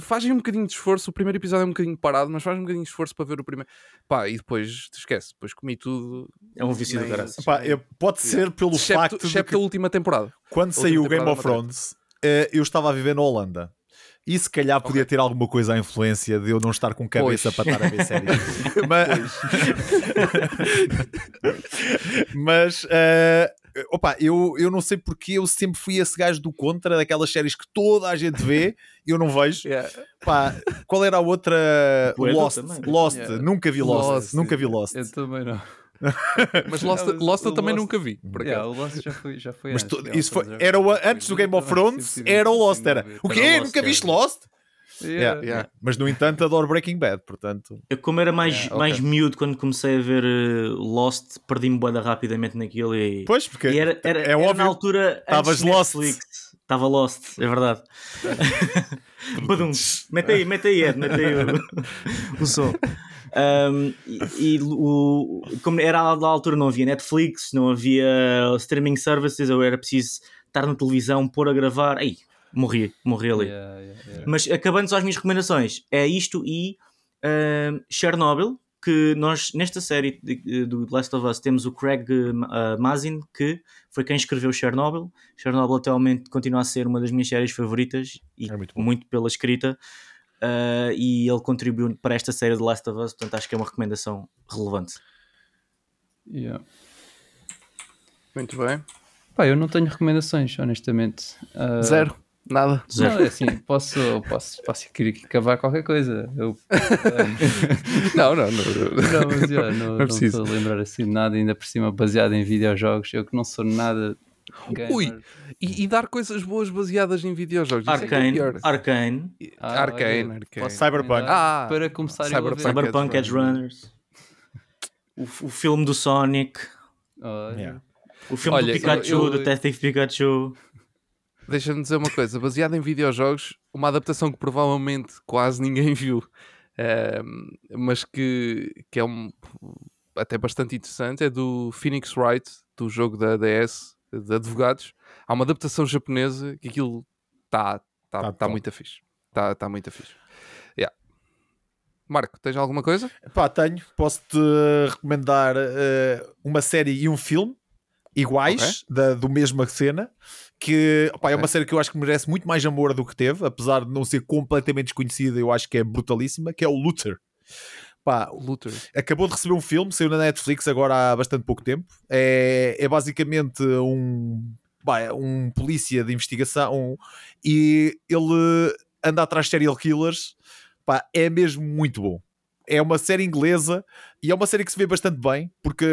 fazem um bocadinho de esforço. O primeiro episódio é um bocadinho parado, mas faz um bocadinho de esforço para ver o primeiro. Pá, e depois te esquece. Depois comi tudo. É um vício do. Pá, eu- pode ser pelo Excepto, facto de excepto que a última temporada. quando última saiu o Game of. Thrones, eu estava a viver na Holanda. E se calhar podia ter alguma coisa à influência de eu não estar com cabeça Pois. para estar a ver séries. Mas, mas eh, opa, eu, eu não sei porque eu sempre fui esse gajo do contra, daquelas séries que toda a gente vê e eu não vejo. Pá, qual era a outra? Lost. Lost. Yeah. Nunca vi Lost. Lost. Nunca vi Lost. Eu também não. Mas Lost, mas Lost eu o também Lost- nunca vi. Por Yeah, o Lost já foi, já foi Mas antes. tu- isso foi, era o, antes do Game of Thrones, era o Lost. Era. O Era quê? o Lost, Nunca era. viste Lost? Yeah, Yeah. Yeah. Mas no entanto adoro Breaking Bad, portanto. Eu, como era mais, Yeah, mais miúdo quando comecei a ver eh, Lost, perdi-me boada rapidamente naquilo e. Pois, porque e era, era, é era óbvio, na altura. estavas lost. Estava Lost, é verdade. Badum. Mete aí, mete aí, Ed, mete aí o, o som. Um, e e o, como era da altura, não havia Netflix, não havia streaming services, eu era preciso estar na televisão, pôr a gravar. Aí, morri, morri ali. Yeah, yeah, yeah. Mas acabando só as minhas recomendações, é isto e ahm, Chernobyl, que nós nesta série do The Last of Us temos o Craig ah, Mazin, que foi quem escreveu Chernobyl. Chernobyl atualmente continua a ser uma das minhas séries favoritas e É muito muito pela escrita. Ah, e ele contribuiu para esta série de Last of Us, portanto acho que é uma recomendação relevante. Yeah. Muito bem. Pá, eu não tenho recomendações, honestamente. Ah, Zero. Nada. Zero. Não, é assim, posso, posso, posso querer aqui cavar qualquer coisa. Eu, Não, não, não. não, mas já, não, não preciso. estou a lembrar assim de nada, ainda por cima baseado em videojogos. Eu que não sou nada. Gamer. Ui, E, e dar coisas boas baseadas em videojogos. É é Arcane, pior. Arcane, Ah, Arcane, olha, Arcane. Cyberpunk. Ah, para começar Cyberpunk. a ver. Cyberpunk Edge Runners, o, o filme do Sonic, Yeah. o filme Olha, do Pikachu, eu- eu- do Detective Pikachu. Deixa-me dizer uma coisa, baseado em videojogos, uma adaptação que provavelmente quase ninguém viu, ehm, mas que, que é um, até bastante interessante, é do Phoenix Wright, do jogo da DS, de advogados. Há uma adaptação japonesa que aquilo está tá, Tá tá, top. muito fixe. Está tá muito fixe. Yeah. Marco, tens alguma coisa? Pá, tenho. Posso-te recomendar eh, uma série e um filme iguais, da, do mesma cena, que opá, é uma série que eu acho que merece muito mais amor do que teve, apesar de não ser completamente desconhecida, eu acho que é brutalíssima, que é o Luther. Pá, Luther. acabou de receber um filme, saiu na Netflix agora há bastante pouco tempo. É, é basicamente um, pá, é um polícia de investigação e ele anda atrás de serial killers. Pá, é mesmo muito bom. É uma série inglesa e é uma série que se vê bastante bem porque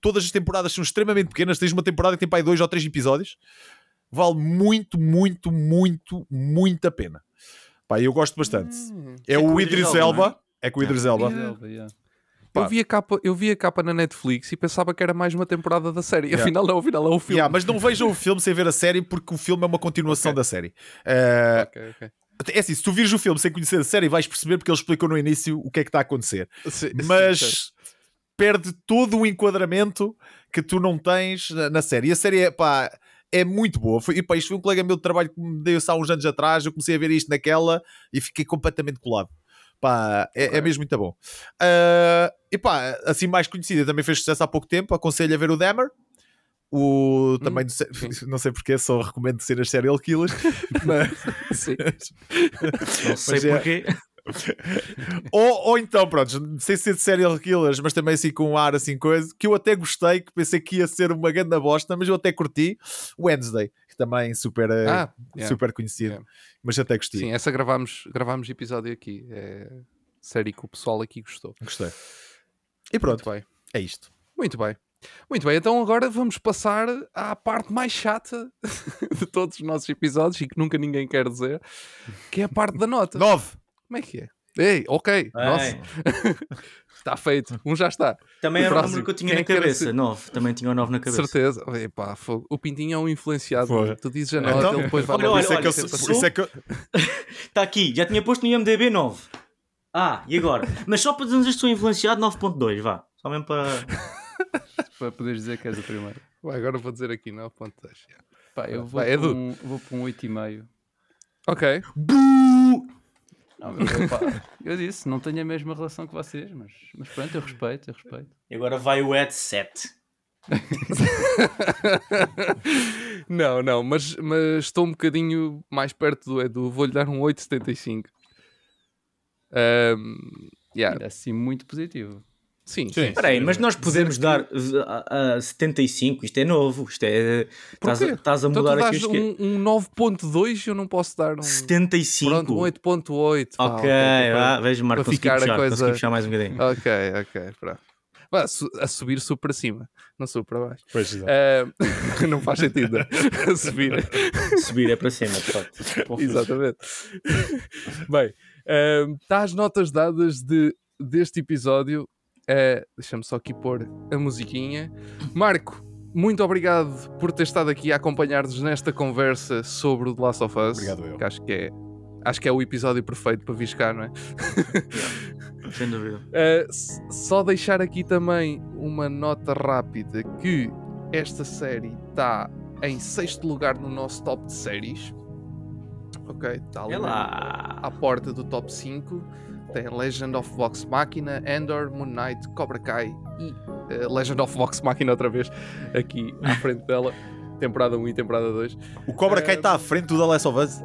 todas as temporadas são extremamente pequenas. Tens uma temporada que tem para aí dois ou três episódios. Vale muito, muito, muito, muito a pena. Pá, eu gosto bastante. É, É com o Idris Idris Elba, Elba. não é? É com o Idris Elba. Yeah. Eu vi, a capa, eu vi a capa na Netflix e pensava que era mais uma temporada da série. Yeah. Afinal, não, afinal é o filme. Yeah, mas não vejam o filme sem ver a série porque o filme é uma continuação da série. Eh, Ok, ok. é assim, se tu vires o filme sem conhecer a série, vais perceber porque ele explicou no início o que é que está a acontecer. Sim, sim. Mas perde todo o enquadramento que tu não tens na, na série. E a série é, pá, é muito boa. Foi, e, pá, isto foi um colega meu de trabalho que me deu isso há uns anos atrás. Eu comecei a ver isto naquela e fiquei completamente colado. Pá, é, Ok. é mesmo muito bom. Ah, e pá, assim mais conhecida, também fez sucesso há pouco tempo. Aconselho a ver o Dahmer. O, também do se- não sei porque, só recomendo ser as serial killers. mas, Não sei Mas é- porquê. ou, ou então, pronto, sem ser de serial killers, mas também assim com um ar assim coisa, que eu até gostei, que pensei que ia ser uma grande bosta, mas eu até curti. Wednesday, que também super, eh, Ah, yeah. super conhecido, Yeah. mas até gostei. Sim, essa gravámos, gravámos episódio aqui. É série que o pessoal aqui gostou. Gostei. E pronto, Muito bem. é isto. Muito bem. Muito bem, então agora vamos passar à parte mais chata de todos os nossos episódios e que nunca ninguém quer dizer, que é a parte da nota. 9. Como é que é? Ei, ok, nossa, Ei, está feito, um já está. Também O era o número que eu tinha Quem é na cabeça. esse? 9. Também tinha o 9 na cabeça. Certeza. Epá. O Pintinho é um influenciado. Foi. Tu dizes a nota, Então, ele depois vai olha, lá olha, é que eu- olha, isso é eu- Está aqui, já tinha posto no IMDB 9. Ah, e agora? Mas só para dizermos que estou influenciado 9.2, vá. Só mesmo para. Para poderes dizer que és o primeiro. Vai, agora vou dizer aqui 9.2. yeah. Pá, eu vou, Vai, para Edu. um, vou para um 8,5. Ok. Não, eu, pá, eu disse, não tenho a mesma relação que vocês, mas, mas pronto, eu respeito, eu respeito. E agora vai o Ed 7. não, não, mas, mas estou um bocadinho mais perto do Edu. Vou-lhe dar um 8,75. Um, yeah. Ainda assim, muito positivo. Sim, Sim. Espera aí, mas nós podemos dar uh, a, 75. Isto é novo. Isto é. Estás a, estás a Então mudar aqui os quê? um, um 9.2 e eu não posso dar um... 75. Pronto, um 8.8. pá, Ok, para- vá, vejo, Marco, para ficar a puxar, coisa- consegui puxar mais um bocadinho. Ok, ok, pronto. Vá, a subir subo para cima, não subo para baixo. Pois, exato. Ah, não faz sentido né? a subir. Subir é para cima, de facto. Exatamente. Bem, está às notas dadas de, deste episódio. Eh, Deixa-me só aqui pôr a musiquinha. Marco, muito obrigado por ter estado aqui a acompanhar-nos nesta conversa sobre o The Last of Us. Obrigado, eu. Que acho que é. Acho que é o episódio perfeito para vir cá, não é? Sem dúvida. Uh, s- só deixar aqui também uma nota rápida que esta série está em sexto lugar no nosso top de séries. Ok, está ali É lá. à porta do top 5. Tem Legend of Vox Machina, Endor, Moon Knight, Cobra Kai e uh, Legend of Vox Machina outra vez aqui à frente dela. Temporada 1 e temporada 2. O Cobra Kai eh, está à frente do The Last of Us.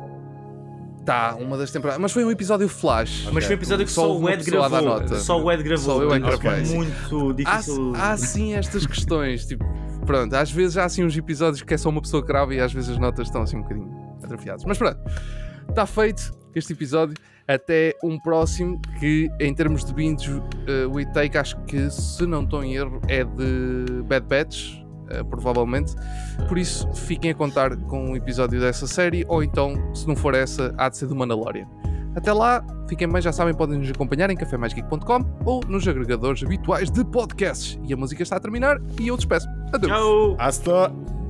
Tá, uma das temporadas. Mas foi um episódio flash. Mas foi um episódio que Só só, o Ed gravou. nota. Só o Ed gravou. Só eu é que portanto, gravei. muito Há, difícil. há sim estas questões, tipo, pronto, às vezes há assim uns episódios que é só uma pessoa que grava e às vezes as notas estão assim um bocadinho atrofiadas. Mas pronto, está feito este episódio. Até um próximo que, em termos de binge, uh, o take, acho que, se não estou em erro, é de Bad Batch, uh, provavelmente. Por isso, fiquem a contar com um episódio dessa série, ou então, se não for essa, há de ser do Mandalorian. Até lá, fiquem bem, já sabem, podem nos acompanhar em cafemaisgeek.com ou nos agregadores habituais de podcasts. E a música está a terminar e eu despeço. Adeus. Tchau. Hasta.